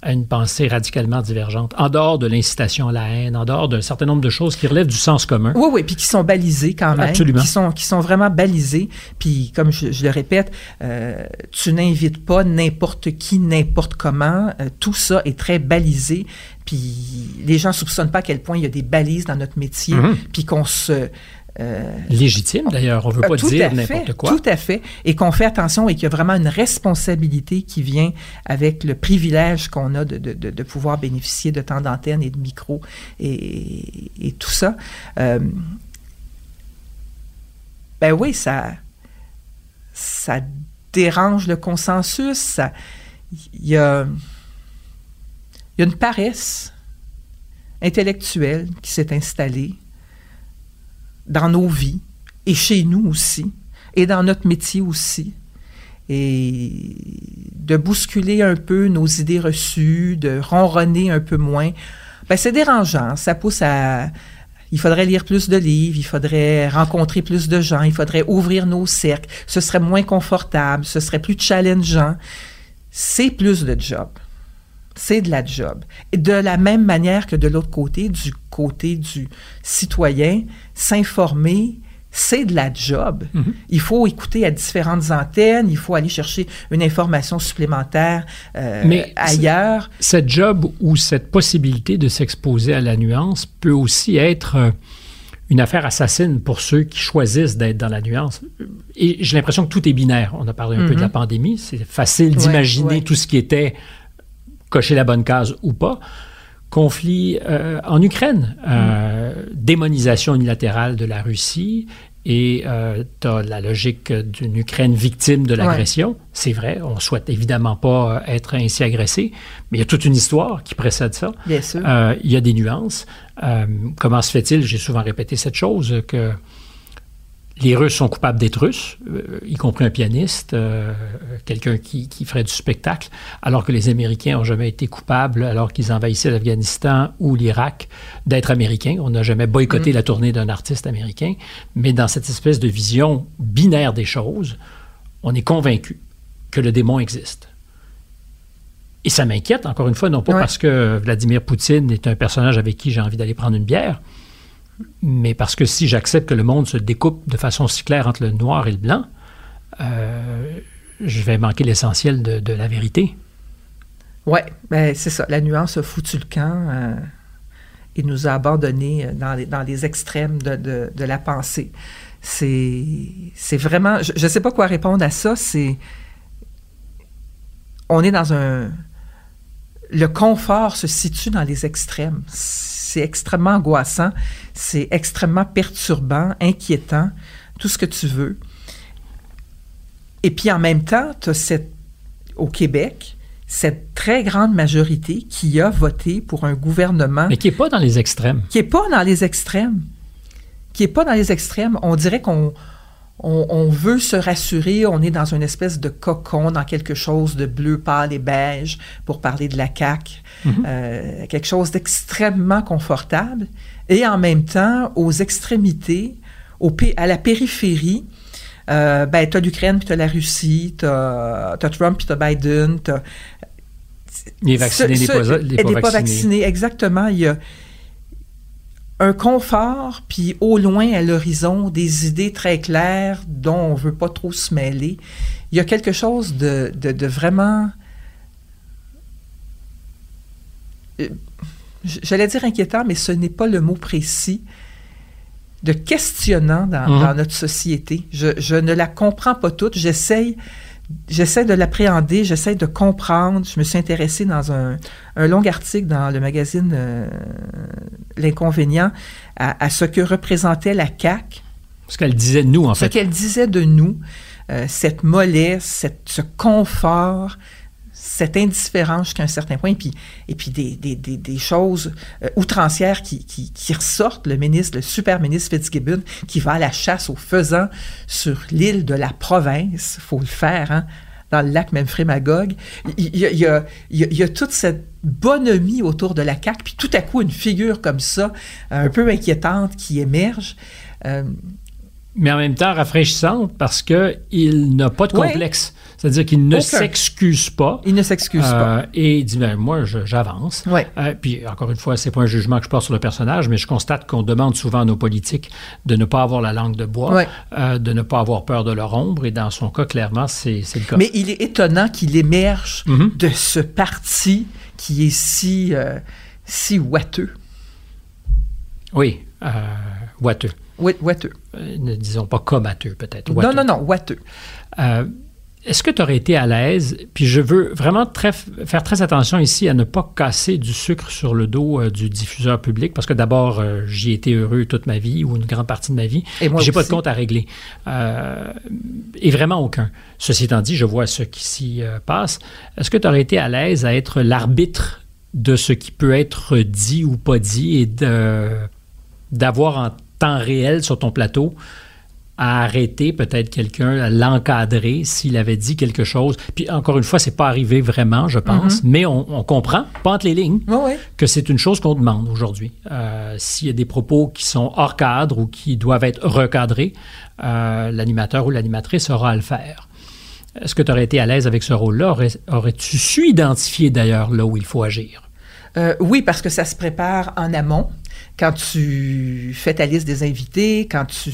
à une pensée radicalement divergente, en dehors de l'incitation à la haine, en dehors d'un certain nombre de choses qui relèvent du sens commun? Oui, oui, puis qui sont balisées quand même. Absolument. Qui sont, qui sont vraiment balisées. Puis, comme je, le répète, euh, tu n'invites pas n'importe qui, n'importe comment. Euh, tout ça est très balisé. Puis, les gens soupçonnent pas à quel point il y a des balises dans notre métier, mm-hmm. puis qu'on se euh, Légitime d'ailleurs, on ne veut pas dire n'importe quoi. Tout à fait, et qu'on fait attention et qu'il y a vraiment une responsabilité qui vient avec le privilège qu'on a de, de, de, pouvoir bénéficier de temps d'antenne et de micro et, et, tout ça. Euh, ben oui, ça, ça dérange le consensus. Il y a, y a une paresse intellectuelle qui s'est installée dans nos vies et chez nous aussi et dans notre métier aussi. Et de bousculer un peu nos idées reçues, de ronronner un peu moins, ben c'est dérangeant. Ça pousse à... Il faudrait lire plus de livres, il faudrait rencontrer plus de gens, il faudrait ouvrir nos cercles. Ce serait moins confortable, ce serait plus challengeant. C'est plus de job c'est de la job. Et de la même manière que de l'autre côté, du côté du citoyen, s'informer, c'est de la job. Mhm. Il faut écouter à différentes antennes, il faut aller chercher une information supplémentaire euh, Mais ailleurs. Cette job ou cette possibilité de s'exposer à la nuance peut aussi être euh, une affaire assassine pour ceux qui choisissent d'être dans la nuance. Et j'ai l'impression que tout est binaire. On a parlé un peu de la mhm. pandémie. C'est facile d'imaginer tout ce qui était cocher la bonne case ou pas. Conflit euh, en Ukraine, euh, démonisation unilatérale de la Russie, et euh, tu as la logique d'une Ukraine victime de l'agression. C'est vrai, on souhaite évidemment pas être ainsi agressé, mais il y a toute une histoire qui précède ça. Bien sûr. il y a des nuances. comment se fait-il, j'ai souvent répété cette chose, que les Russes sont coupables d'être Russes, euh, y compris un pianiste, euh, quelqu'un qui, ferait du spectacle, alors que les Américains n'ont jamais été coupables, alors qu'ils envahissaient l'Afghanistan ou l'Irak, d'être Américains. On n'a jamais boycotté mm. la tournée d'un artiste américain, mais dans cette espèce de vision binaire des choses, on est convaincu que le démon existe. Et ça m'inquiète, encore une fois, non pas parce que Vladimir Poutine est un personnage avec qui j'ai envie d'aller prendre une bière, mais parce que si j'accepte que le monde se découpe de façon si claire entre le noir et le blanc, euh, je vais manquer l'essentiel de, la vérité. Oui, ben c'est ça. La nuance a foutu le camp euh, et nous a abandonnés dans les, dans les extrêmes de, de, la pensée. C'est vraiment... Je ne sais pas quoi répondre à ça. C'est... On est dans un... Le confort se situe dans les extrêmes c'est extrêmement angoissant, c'est extrêmement perturbant, inquiétant, tout ce que tu veux. Et puis en même temps, tu as cette, au Québec, cette très grande majorité qui a voté pour un gouvernement. Mais qui n'est pas dans les extrêmes. Qui n'est pas dans les extrêmes. Qui n'est pas dans les extrêmes. On dirait qu'on on, veut se rassurer, on est dans une espèce de cocon, dans quelque chose de bleu pâle et beige, pour parler de la CAQ, mhm. euh, quelque chose d'extrêmement confortable, et en même temps, aux extrémités, au, à la périphérie, euh, ben, tu as l'Ukraine, puis tu as la Russie, tu as, Trump, puis tu as Biden, tu Les vaccinés, les, pas, pas, vaccinés. Exactement. Il y a, un confort, puis au loin, à l'horizon, des idées très claires dont on veut pas trop se mêler. Il y a quelque chose de, de, vraiment euh, j'allais dire inquiétant, mais ce n'est pas le mot précis, de questionnant dans, Mhm. dans notre société. Je, je ne la comprends pas toute. J'essaye, j'essaie de l'appréhender, j'essaie de comprendre. Je me suis intéressée dans un, un long article dans le magazine euh, L'Inconvénient à, à ce que représentait la CAQ Ce qu'elle disait de nous, en ce fait. qu'elle disait de nous, euh, cette mollesse, cette- ce confort, cette indifférence jusqu'à un certain point, et puis, et puis des, des, des, choses euh, outrancières qui, qui, ressortent. Le ministre, le super ministre Fitzgibbon, qui va à la chasse aux faisans sur l'île de la province, faut le faire, hein, dans le lac Memphremagog. Il il y a- il y a toute cette bonhomie autour de la CAQ, puis tout à coup, une figure comme ça, un peu inquiétante, qui émerge. Euh, mais en même temps rafraîchissante parce qu'il n'a pas de complexe. C'est-à-dire qu'il ne s'excuse pas. il ne s'excuse pas. euh, et il dit ben, moi, j'avance. Ouais. Euh, puis, encore une fois, c'est pas un jugement que je porte sur le personnage, mais je constate qu'on demande souvent à nos politiques de ne pas avoir la langue de bois, euh, de ne pas avoir peur de leur ombre. Et dans son cas, clairement, c'est le cas. Mais il est étonnant qu'il émerge Mhm. de ce parti qui est si, si ouateux. Oui, ouateux. Ouat- Ouateux. Euh, ne disons pas combatteux, peut-être. Non, non, non, ouateux. Euh, Est-ce que tu aurais été à l'aise, puis je veux vraiment très, faire très attention ici à ne pas casser du sucre sur le dos euh, du diffuseur public, parce que d'abord, euh, j'y ai été heureux toute ma vie, ou une grande partie de ma vie, Et moi j'ai pas de compte à régler. Euh, et vraiment aucun. Ceci étant dit, je vois ce qui s'y passe. Est-ce que tu aurais été à l'aise à être l'arbitre de ce qui peut être dit ou pas dit et d'avoir en temps réel sur ton plateau à arrêter peut-être quelqu'un, à l'encadrer s'il avait dit quelque chose. Puis encore une fois, c'est pas arrivé vraiment, je pense, mais on, on comprend, pas entre les lignes, Oui, oui. que c'est une chose qu'on demande aujourd'hui. Euh, S'il y a des propos qui sont hors cadre ou qui doivent être recadrés, euh, l'animateur ou l'animatrice aura à le faire. Est-ce que tu aurais été à l'aise avec ce rôle-là? Aurais- Aurais-tu su identifier d'ailleurs là où il faut agir? Euh, oui, parce que ça se prépare en amont. Quand tu fais ta liste des invités, quand tu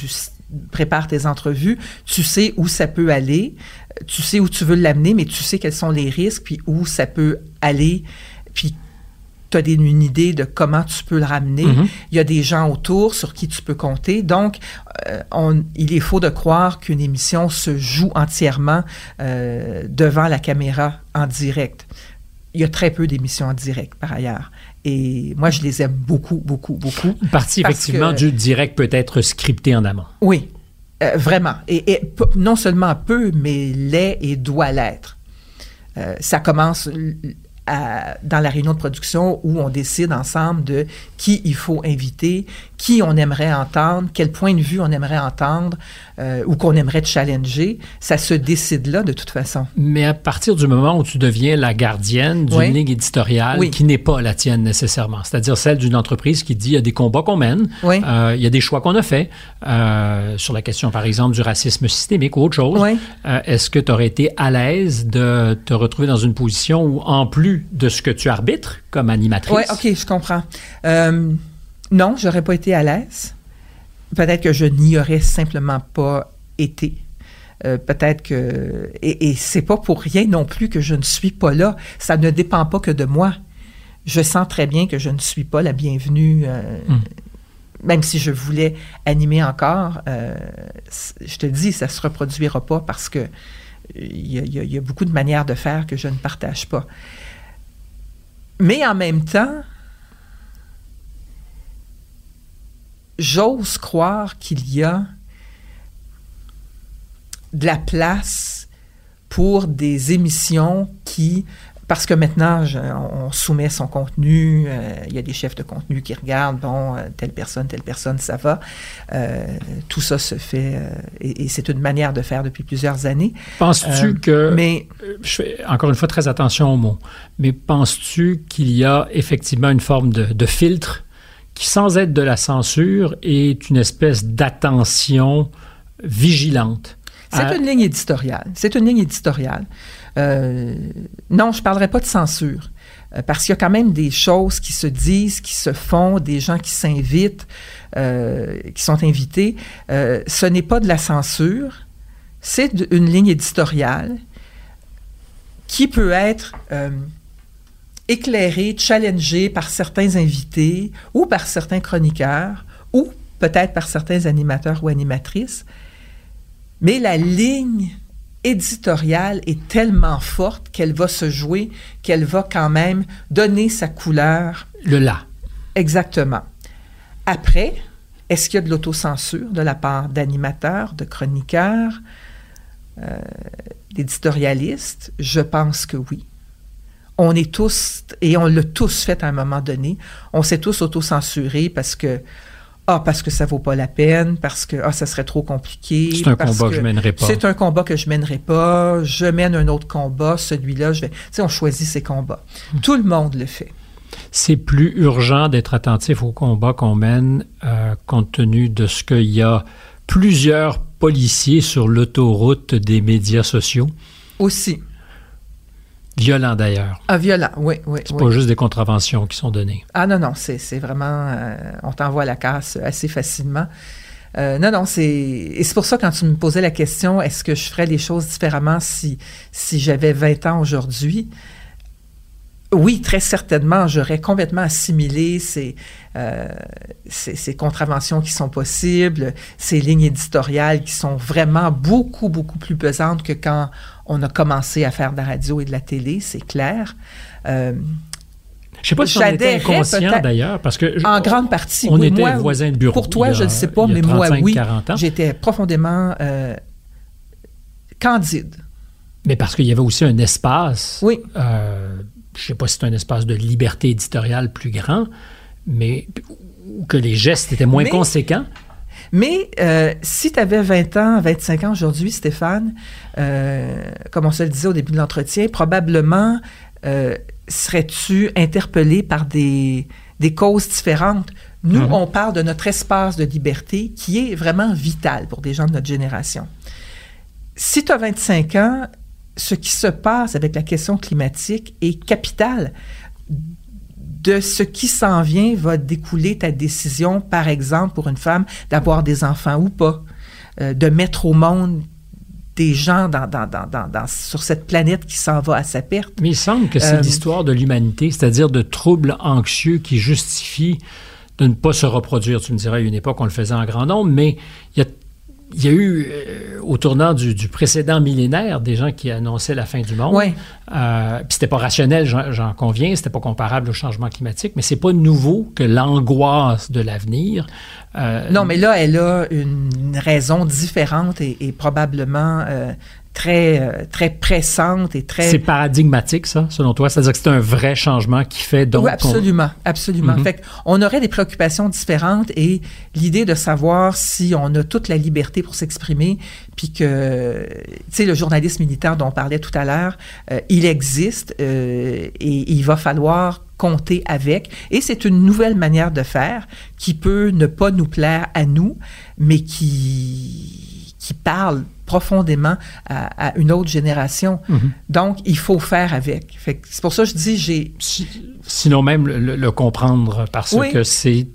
prépares tes entrevues, tu sais où ça peut aller, euh, tu sais où tu veux l'amener, mais tu sais quels sont les risques, puis où ça peut aller, puis tu as des- une idée de comment tu peux le ramener. Mhm. Il y a des gens autour sur qui tu peux compter. Donc, euh, on- il est faux de croire qu'une émission se joue entièrement euh, devant la caméra en direct. Il y a très peu d'émissions en direct, par ailleurs. Et moi, je les aime beaucoup, beaucoup, beaucoup. Une partie, effectivement, que- du direct peut être scriptée en amont. Oui, euh, vraiment. Et, non seulement peut, mais l'est et doit l'être. Euh, ça commence à- dans la réunion de production où on décide ensemble de qui il faut inviter, qui on aimerait entendre, quel point de vue on aimerait entendre euh, ou qu'on aimerait challenger. Ça se décide là de toute façon. Mais à partir du moment où tu deviens la gardienne d'une Oui. ligne éditoriale Oui. qui n'est pas la tienne nécessairement, c'est-à-dire celle d'une entreprise qui dit il y a des combats qu'on mène, Oui. euh, il y a des choix qu'on a faits euh, sur la question, par exemple, du racisme systémique ou autre chose. Euh, Est-ce que tu aurais été à l'aise de te retrouver dans une position où, en plus de ce que tu arbitres comme animatrice, Oui, OK, je comprends. Non, j'aurais pas été à l'aise. Peut-être que je n'y aurais simplement pas été. Euh, peut-être que et, et c'est pas pour rien non plus que je ne suis pas là. Ça ne dépend pas que de moi. Je sens très bien que je ne suis pas la bienvenue. euh, Mm. Même si je voulais animer encore, euh, je te dis, ça se reproduira pas parce que y, y il y a beaucoup de manières de faire que je ne partage pas. Mais en même temps, j'ose croire qu'il y a de la place pour des émissions qui, parce que maintenant, je- on soumet son contenu, euh, il y a des chefs de contenu qui regardent, bon, euh, telle personne, telle personne, ça va. Euh, tout ça se fait, euh, et, et c'est une manière de faire depuis plusieurs années. penses-tu que... Mais je fais encore une fois très attention aux mots, mais penses-tu qu'il y a effectivement une forme de, de filtre qui, sans être de la censure, est une espèce d'attention vigilante? C'est à- une ligne éditoriale. C'est une ligne éditoriale. Euh, non, je ne parlerai pas de censure. euh, Parce qu'il y a quand même des choses qui se disent, qui se font, des gens qui s'invitent, euh, qui sont invités. Euh, ce n'est pas de la censure, c'est une ligne éditoriale qui peut être euh, éclairé, challengé par certains invités ou par certains chroniqueurs ou peut-être par certains animateurs ou animatrices. Mais la ligne éditoriale est tellement forte qu'elle va se jouer, qu'elle va quand même donner sa couleur. Le là. Exactement. Après, est-ce qu'il y a de l'autocensure de la part d'animateurs, de chroniqueurs, euh, d'éditorialistes? Je pense que oui. On est tous, et on l'a tous fait à un moment donné, on s'est tous autocensurés parce que ah, parce que ça vaut pas la peine, parce que ah, ça serait trop compliqué. C'est un parce combat que je mènerai pas. C'est un combat que je mènerai pas. Je mène un autre combat, celui-là, je vais. Tu sais, on choisit ses combats. Hmm. Tout le monde le fait. C'est plus urgent d'être attentif au combat qu'on mène, euh, compte tenu de ce qu'il y a plusieurs policiers sur l'autoroute des médias sociaux? Aussi. Violents d'ailleurs. Ah, violent, oui, oui. C'est oui. pas juste des contraventions qui sont données. Ah non, non, c'est c'est vraiment... euh, on t'envoie à la casse assez facilement. Euh, non, non, c'est... Et c'est pour ça, quand tu me posais la question, est-ce que je ferais les choses différemment si, si j'avais 20 ans aujourd'hui? Oui, très certainement, j'aurais complètement assimilé ces, euh, ces, ces contraventions qui sont possibles, ces lignes éditoriales qui sont vraiment beaucoup, beaucoup plus pesantes que quand on a commencé à faire de la radio et de la télé, c'est clair. Euh, Je sais pas si on était inconscient d'ailleurs, parce que je- en grande partie. on oui, était moi, voisins de bureau. Pour toi, a- je ne sais pas, mais moi, 35, oui. 40 ans. J'étais profondément euh, candide. Mais parce qu'il y avait aussi un espace. Oui. euh, je ne sais pas si c'est un espace de liberté éditoriale plus grand, mais que les gestes étaient moins Mais- conséquents. Mais euh, si tu avais 20 ans, 25 ans aujourd'hui, Stéphane, euh, comme on se le disait au début de l'entretien, probablement euh, serais-tu interpellé par des, des causes différentes? Nous, Mhm. on parle de notre espace de liberté qui est vraiment vital pour des gens de notre génération. Si tu as 25 ans, ce qui se passe avec la question climatique est capital. De ce qui s'en vient va découler ta décision, par exemple, pour une femme, d'avoir des enfants ou pas, euh, de mettre au monde des gens dans, dans- dans- dans- dans- sur cette planète qui s'en va à sa perte. Mais il semble que c'est Euh, l'histoire de l'humanité, c'est-à-dire de troubles anxieux qui justifient de ne pas se reproduire. Tu me dirais, à une époque, on le faisait en grand nombre, mais il y a, il y a eu, euh, au tournant du, du précédent millénaire, des gens qui annonçaient la fin du monde. Ouais. Euh, puis c'était pas rationnel, j'en, conviens, c'était pas comparable au changement climatique, mais c'est pas nouveau que l'angoisse de l'avenir. euh, Non, mais là, elle a une raison différente et, et probablement euh, très, euh, très pressante et très... c'est paradigmatique, ça, selon toi? C'est-à-dire que c'est un vrai changement qui fait donc. oui, absolument, absolument. Mhm. Fait on aurait des préoccupations différentes et l'idée de savoir si on a toute la liberté pour s'exprimer, puis que, tu sais, le journalisme militaire dont on parlait tout à l'heure, euh, il existe euh, et il va falloir compter avec. Et c'est une nouvelle manière de faire qui peut ne pas nous plaire à nous, mais qui, qui parle profondément à, à une autre génération. Mhm. Donc, il faut faire avec. C'est pour ça que je dis, j'ai Si- sinon même le, comprendre parce Oui. que c'est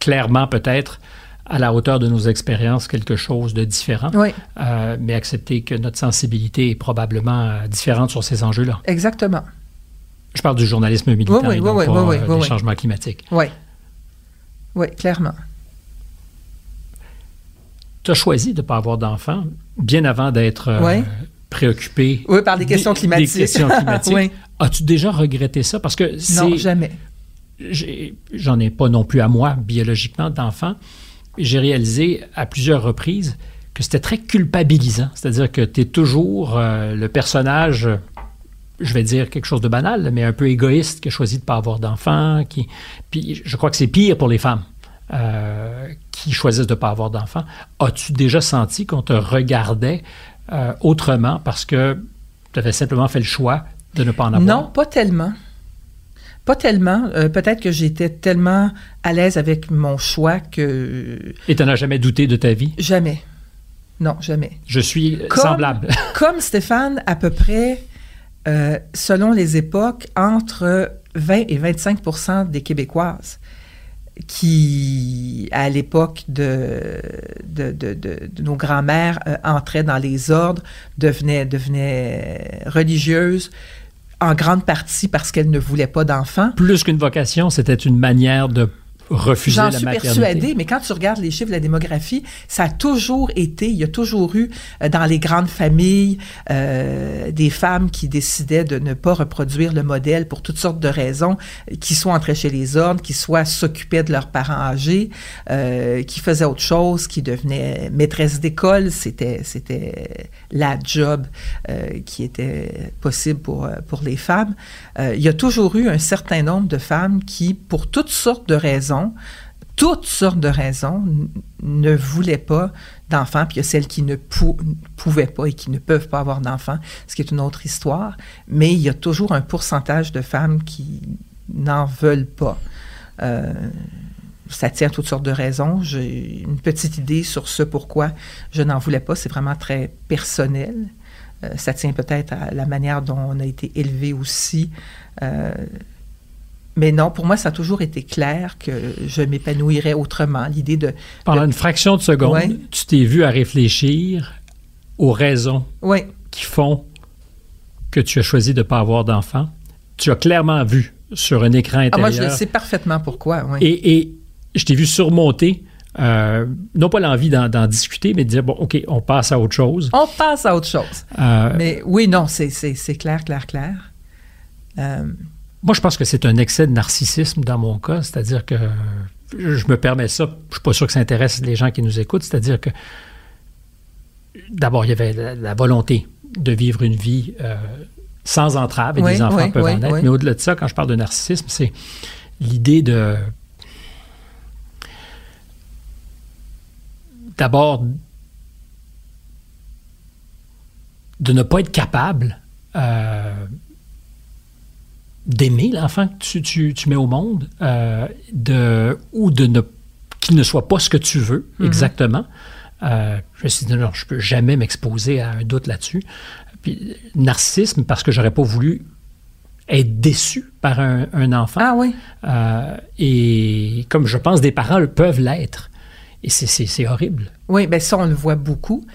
clairement peut-être à la hauteur de nos expériences quelque chose de différent, Oui, Euh, mais accepter que notre sensibilité est probablement euh, différente sur ces enjeux-là. exactement. Je parle du journalisme militaire Oui, oui, et non oui, pas euh, oui, des changements climatiques. Oui. Oui, clairement. Tu as choisi de ne pas avoir d'enfants bien avant d'être euh, Ouais. préoccupé Oui, par des questions climatiques. Des questions climatiques. Oui. As-tu déjà regretté ça? Parce que Non, jamais. j'en ai pas non plus à moi, biologiquement, d'enfant. J'ai réalisé à plusieurs reprises que c'était très culpabilisant. C'est-à-dire que tu es toujours euh, le personnage, je vais dire quelque chose de banal, mais un peu égoïste, qui a choisi de ne pas avoir d'enfant. Qui... Puis je crois que c'est pire pour les femmes euh, qui choisissent de ne pas avoir d'enfant. As-tu déjà senti qu'on te regardait euh, autrement parce que tu avais simplement fait le choix de ne pas en avoir? Non, pas tellement. Pas tellement. Euh, Peut-être que j'étais tellement à l'aise avec mon choix que Et tu n'en as jamais douté de ta vie? jamais. Non, jamais. Je suis Comme- semblable. Comme Stéphane, à peu près, selon les époques, entre 20 et 25% des Québécoises qui, à l'époque de, de, de- nos grands-mères, euh, entraient dans les ordres, devenaient, devenaient religieuses. en grande partie parce qu'elle ne voulait pas d'enfants. Plus qu'une vocation, c'était une manière de refuser J'en suis maternité. persuadée, mais quand tu regardes les chiffres de la démographie, ça a toujours été, il y a toujours eu euh, dans les grandes familles euh, des femmes qui décidaient de ne pas reproduire le modèle pour toutes sortes de raisons, qui soit entraient chez les ordres, qui soit s'occupaient de leurs parents âgés, euh, qui faisaient autre chose, qui devenaient maîtresses d'école. C'était c'était la job qui était possible pour pour les femmes. Il y a toujours eu un certain nombre de femmes qui, pour toutes sortes de raisons toutes sortes de raisons, ne voulaient pas d'enfants, puis il y a celles qui ne pou- pouvaient pas et qui ne peuvent pas avoir d'enfants, ce qui est une autre histoire, mais il y a toujours un pourcentage de femmes qui n'en veulent pas. Euh, ça tient à toutes sortes de raisons. J'ai une petite idée sur ce pourquoi je n'en voulais pas. C'est vraiment très personnel. Euh, ça tient peut-être à la manière dont on a été élevé aussi. Euh, mais non, pour moi, ça a toujours été clair que je m'épanouirais autrement. L'idée de... Pendant de- une fraction de seconde, Ouais. tu t'es vu à réfléchir aux raisons qui font que tu as choisi de ne pas avoir d'enfant. Tu as clairement vu sur un écran ah, moi, intérieur. je sais parfaitement pourquoi. Et, et je t'ai vu surmonter, euh, non pas l'envie d'en, discuter, mais de dire, bon, OK, on passe à autre chose. On passe à autre chose. Euh, Mais oui, non, c'est clair, clair, clair. Euh, Moi, je pense que c'est un excès de narcissisme dans mon cas, c'est-à-dire que je me permets ça, je suis pas sûr que ça intéresse les gens qui nous écoutent, c'est-à-dire que d'abord, il y avait la, la volonté de vivre une vie euh, sans entrave, et Oui, des enfants oui, peuvent oui, en être, mais au-delà de ça, quand je parle de narcissisme, c'est l'idée de... D'abord, de ne pas être capable euh, d'aimer l'enfant que tu, tu- tu mets au monde, euh, de, ou de ne qu'il ne soit pas ce que tu veux exactement. Euh, je me suis dit, non, je peux jamais m'exposer à un doute là-dessus. Puis, narcissisme, parce que j'aurais pas voulu être déçu par un, un enfant. ah oui. Euh, et comme je pense des parents le peuvent l'être. Et c'est- horrible. Oui, bien ça, on le voit beaucoup.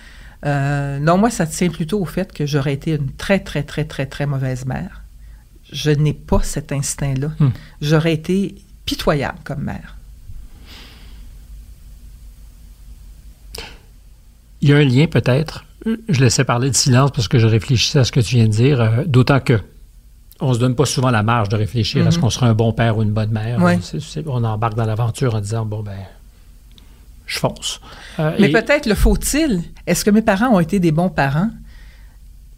Euh, non, moi, ça tient plutôt au fait que j'aurais été une très, très, très, très, très mauvaise mère. Je n'ai pas cet instinct-là. Hmm. J'aurais été pitoyable comme mère. Il y a un lien peut-être. Je laissais parler de silence parce que je réfléchissais à ce que tu viens de dire, euh, d'autant que on se donne pas souvent la marge de réfléchir à ce qu'on sera un bon père ou une bonne mère. On embarque dans l'aventure en disant bon ben je fonce. Euh, Mais et- peut-être le faut-il. Est-ce que mes parents ont été des bons parents?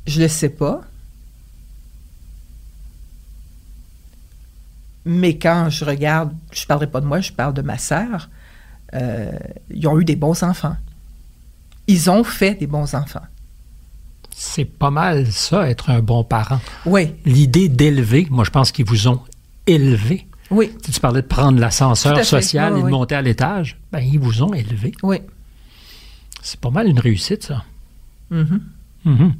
Je ne le sais pas. Mais quand je regarde, je ne parlerai pas de moi, je parle de ma sœur, euh, ils ont eu des bons enfants. Ils ont fait des bons enfants. c'est pas mal ça être un bon parent. Oui, L'idée d'élever, moi je pense qu'ils vous ont élevé. oui, Tu, parlais de prendre l'ascenseur social Oui, et de monter à l'étage. Ben ils vous ont élevé. oui. C'est pas mal une réussite ça. Mhm. Mhm.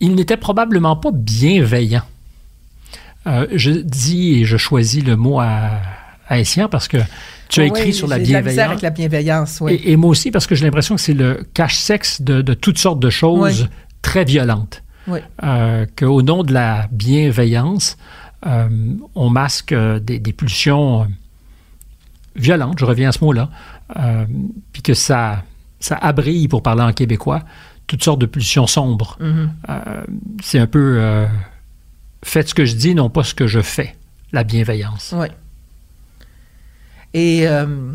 Il n'était probablement pas bienveillant. Euh, je dis et je choisis le mot à, escient parce que tu as Oui, écrit sur la bienveillance. avec la bienveillance, oui. et, et moi aussi parce que j'ai l'impression que c'est le cache-sexe de, de toutes sortes de choses Oui. très violentes. Oui. Euh, Qu'au nom de la bienveillance, euh, on masque euh, des, des pulsions violentes, je reviens à ce mot-là, euh, puis que ça, ça abrille, pour parler en québécois, toutes sortes de pulsions sombres. Mhm. Euh, c'est un peu faites ce que je dis, non pas ce que je fais, la bienveillance. Oui. Et euh,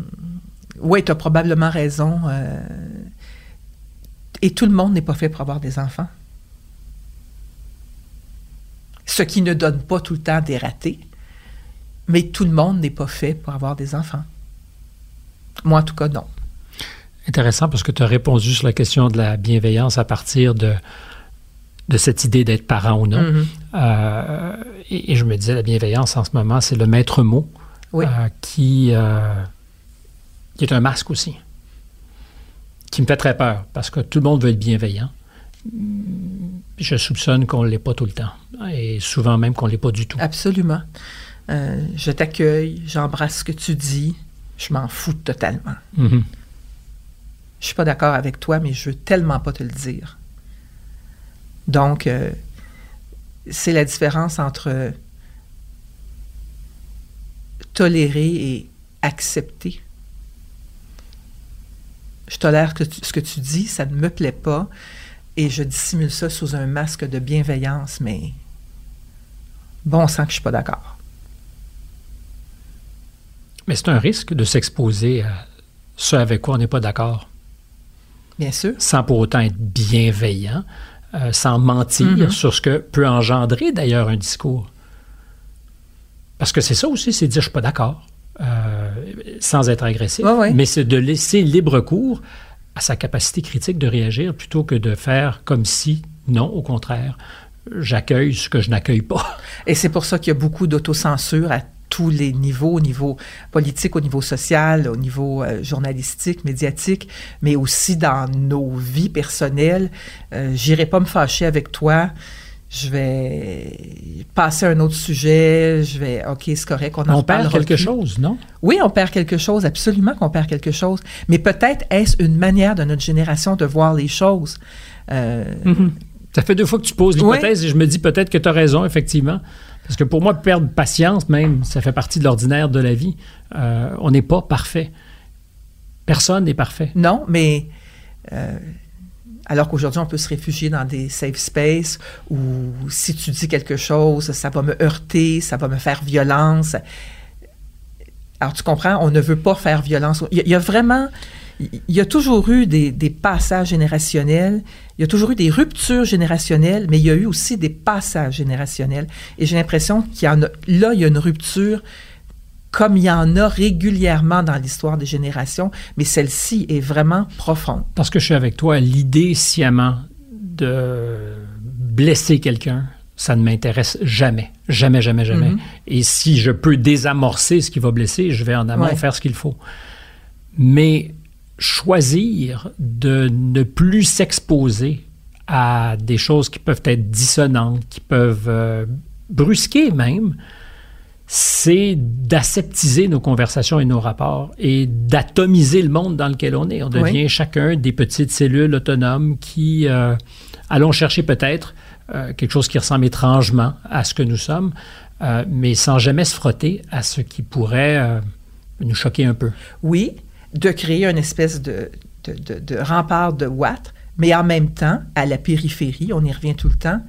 oui, tu as probablement raison. euh, et tout le monde n'est pas fait pour avoir des enfants. Ce qui ne donne pas tout le temps des ratés, mais tout le monde n'est pas fait pour avoir des enfants. Moi, en tout cas, non. Intéressant parce que tu as répondu sur la question de la bienveillance à partir de, de cette idée d'être parent ou non. Mhm. Euh, et, et je me disais, la bienveillance en ce moment, c'est le maître mot Oui. euh, qui, euh, qui est un masque aussi, qui me fait très peur parce que tout le monde veut être bienveillant. Je soupçonne qu'on ne l'est pas tout le temps et souvent même qu'on ne l'est pas du tout. Absolument. Je t'accueille, j'embrasse ce que tu dis, je m'en fous totalement. Mhm. Je suis pas d'accord avec toi, mais je veux tellement pas te le dire. Donc, euh, c'est la différence entre tolérer et accepter. Je tolère que ce que tu dis, ça ne me plaît pas, et je dissimule ça sous un masque de bienveillance, mais bon sang que je suis pas d'accord. Mais c'est un risque de s'exposer à ce avec quoi on n'est pas d'accord. Bien sûr. Sans pour autant être bienveillant, euh, sans mentir Mhm. sur ce que peut engendrer d'ailleurs un discours. Parce que c'est ça aussi, c'est dire je suis pas d'accord, euh, sans être agressif, mais c'est de laisser libre cours à sa capacité critique de réagir plutôt que de faire comme si, non, au contraire, j'accueille ce que je n'accueille pas. Et c'est pour ça qu'il y a beaucoup d'autocensure à tous les niveaux, au niveau politique, au niveau social, au niveau euh, journalistique, médiatique, mais aussi dans nos vies personnelles. Euh, J'irai pas me fâcher avec toi. Je vais passer à un autre sujet. Je vais, OK, c'est correct, on en On perd quelque plus. chose, non? Oui, on perd quelque chose, absolument qu'on perd quelque chose. Mais peut-être est-ce une manière de notre génération de voir les choses. Euh, Ça fait deux fois que tu poses l'hypothèse et je me dis peut-être que tu as raison, effectivement. Parce que pour moi, perdre patience, même, ça fait partie de l'ordinaire de la vie. Euh, on n'est pas parfait. Personne n'est parfait. Non, mais euh, alors qu'aujourd'hui, on peut se réfugier dans des safe spaces où si tu dis quelque chose, ça va me heurter, ça va me faire violence. Alors, tu comprends, on ne veut pas faire violence. Il y a, il y a vraiment, il y a toujours eu des, des passages générationnels, il y a toujours eu des ruptures générationnelles, mais il y a eu aussi des passages générationnels. Et j'ai l'impression qu'il y en a, là, il y a une rupture comme il y en a régulièrement dans l'histoire des générations, mais celle-ci est vraiment profonde. Parce que je suis avec toi, l'idée sciemment de blesser quelqu'un, ça ne m'intéresse jamais. Jamais, jamais, jamais. Mhm. Et si je peux désamorcer ce qui va blesser, je vais en amont Ouais. faire ce qu'il faut. Mais choisir de ne plus s'exposer à des choses qui peuvent être dissonantes, qui peuvent euh, brusquer même, c'est d'aseptiser nos conversations et nos rapports et d'atomiser le monde dans lequel on est. On devient chacun des petites cellules autonomes qui euh, allons chercher peut-être euh, quelque chose qui ressemble étrangement à ce que nous sommes, euh, mais sans jamais se frotter à ce qui pourrait nous choquer un peu. Oui, de créer une espèce de, de, de- de rempart de watts, mais en même temps, à la périphérie, on y revient tout le temps,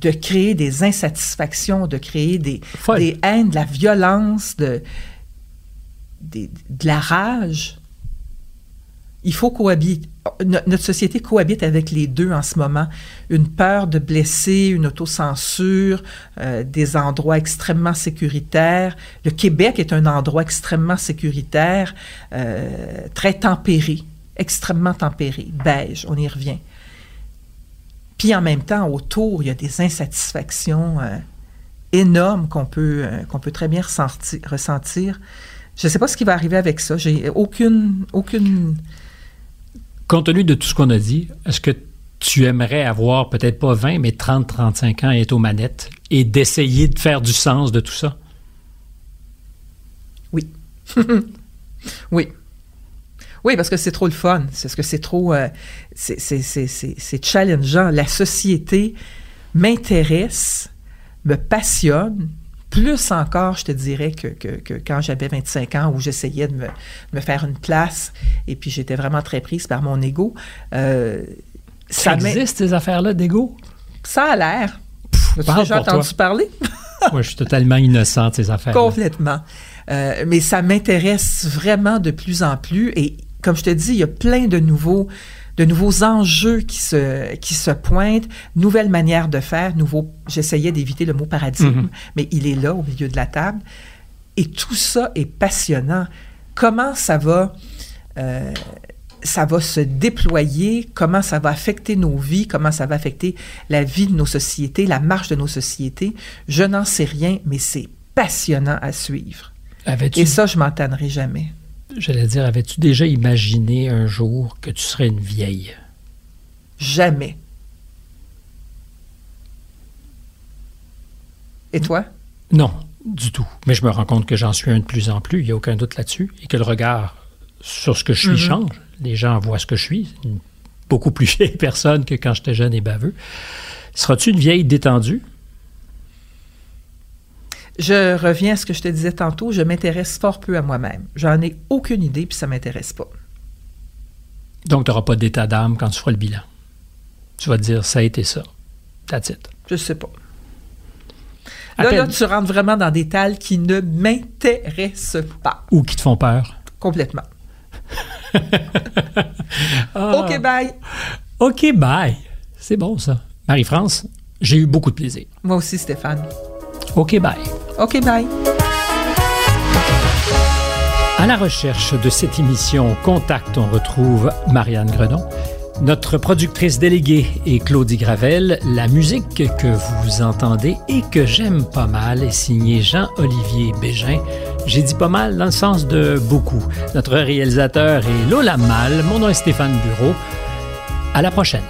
de créer des insatisfactions, de créer des, des haines, de la violence, de, des- de la rage. Il faut cohabiter. No- Notre société cohabite avec les deux en ce moment. Une peur de blesser, une autocensure, euh, des endroits extrêmement sécuritaires. Le Québec est un endroit extrêmement sécuritaire, euh, très tempéré, extrêmement tempéré, beige, on y revient. Puis en même temps, autour, il y a des insatisfactions euh, énormes qu'on peut, euh, qu'on peut très bien ressentir. ressentir. Je ne sais pas ce qui va arriver avec ça. J'ai aucune, aucune Compte tenu de tout ce qu'on a dit, est-ce que tu aimerais avoir peut-être pas 20, mais 30, 35 ans et être aux manettes et d'essayer de faire du sens de tout ça? Oui. oui. Oui, parce que c'est trop le fun. C'est que c'est trop. euh, c'est challengeant. La société m'intéresse, me passionne. Plus encore, je te dirais, que, que- que quand j'avais 25 ans, où j'essayais de me, de me faire une place, et puis j'étais vraiment très prise par mon ego. Euh, Ça m'in- existe, ces affaires-là d'ego? Ça a l'air. As-tu déjà pour toi. entendu parler? Moi, je suis totalement innocent de ces affaires. Complètement. Euh, mais ça m'intéresse vraiment de plus en plus. Et comme je te dis, il y a plein de nouveaux, de nouveaux enjeux qui se, qui se pointent, nouvelles manières de faire, nouveaux. J'essayais d'éviter le mot paradigme, Mhm. mais il est là au milieu de la table. Et tout ça est passionnant. Comment ça va, euh, ça va se déployer, comment ça va affecter nos vies, comment ça va affecter la vie de nos sociétés, la marche de nos sociétés, je n'en sais rien, mais c'est passionnant à suivre. Et ça, je m'en tannerai jamais. J'allais dire, avais-tu déjà imaginé un jour que tu serais une vieille? Jamais. Et toi? Non, du tout. Mais je me rends compte que j'en suis un de plus en plus, il n'y a aucun doute là-dessus, et que le regard sur ce que je suis Mhm. change. Les gens voient ce que je suis. C'est une beaucoup plus vieille personne que quand j'étais jeune et baveux. Seras-tu une vieille détendue? Je reviens à ce que je te disais tantôt, je m'intéresse fort peu à moi-même. J'en ai aucune idée, puis ça m'intéresse pas. Donc, tu n'auras pas d'état d'âme quand tu feras le bilan. Tu vas te dire, ça a été ça. That's it. Je sais pas. Là, là, tu rentres vraiment dans des détails qui ne m'intéressent pas. Ou qui te font peur. Complètement. Ah. OK, bye. OK, bye. C'est bon, ça. Marie-France, j'ai eu beaucoup de plaisir. Moi aussi, Stéphane. OK, bye. OK, bye. À la recherche de cette émission Contact, on retrouve Marianne Gredon. Notre productrice déléguée est Claudie Gravel. La musique que vous entendez et que j'aime pas mal est signée Jean-Olivier Bégin. J'ai dit pas mal dans le sens de beaucoup. Notre réalisateur est Lola Mal. Mon nom est Stéphane Bureau. À la prochaine.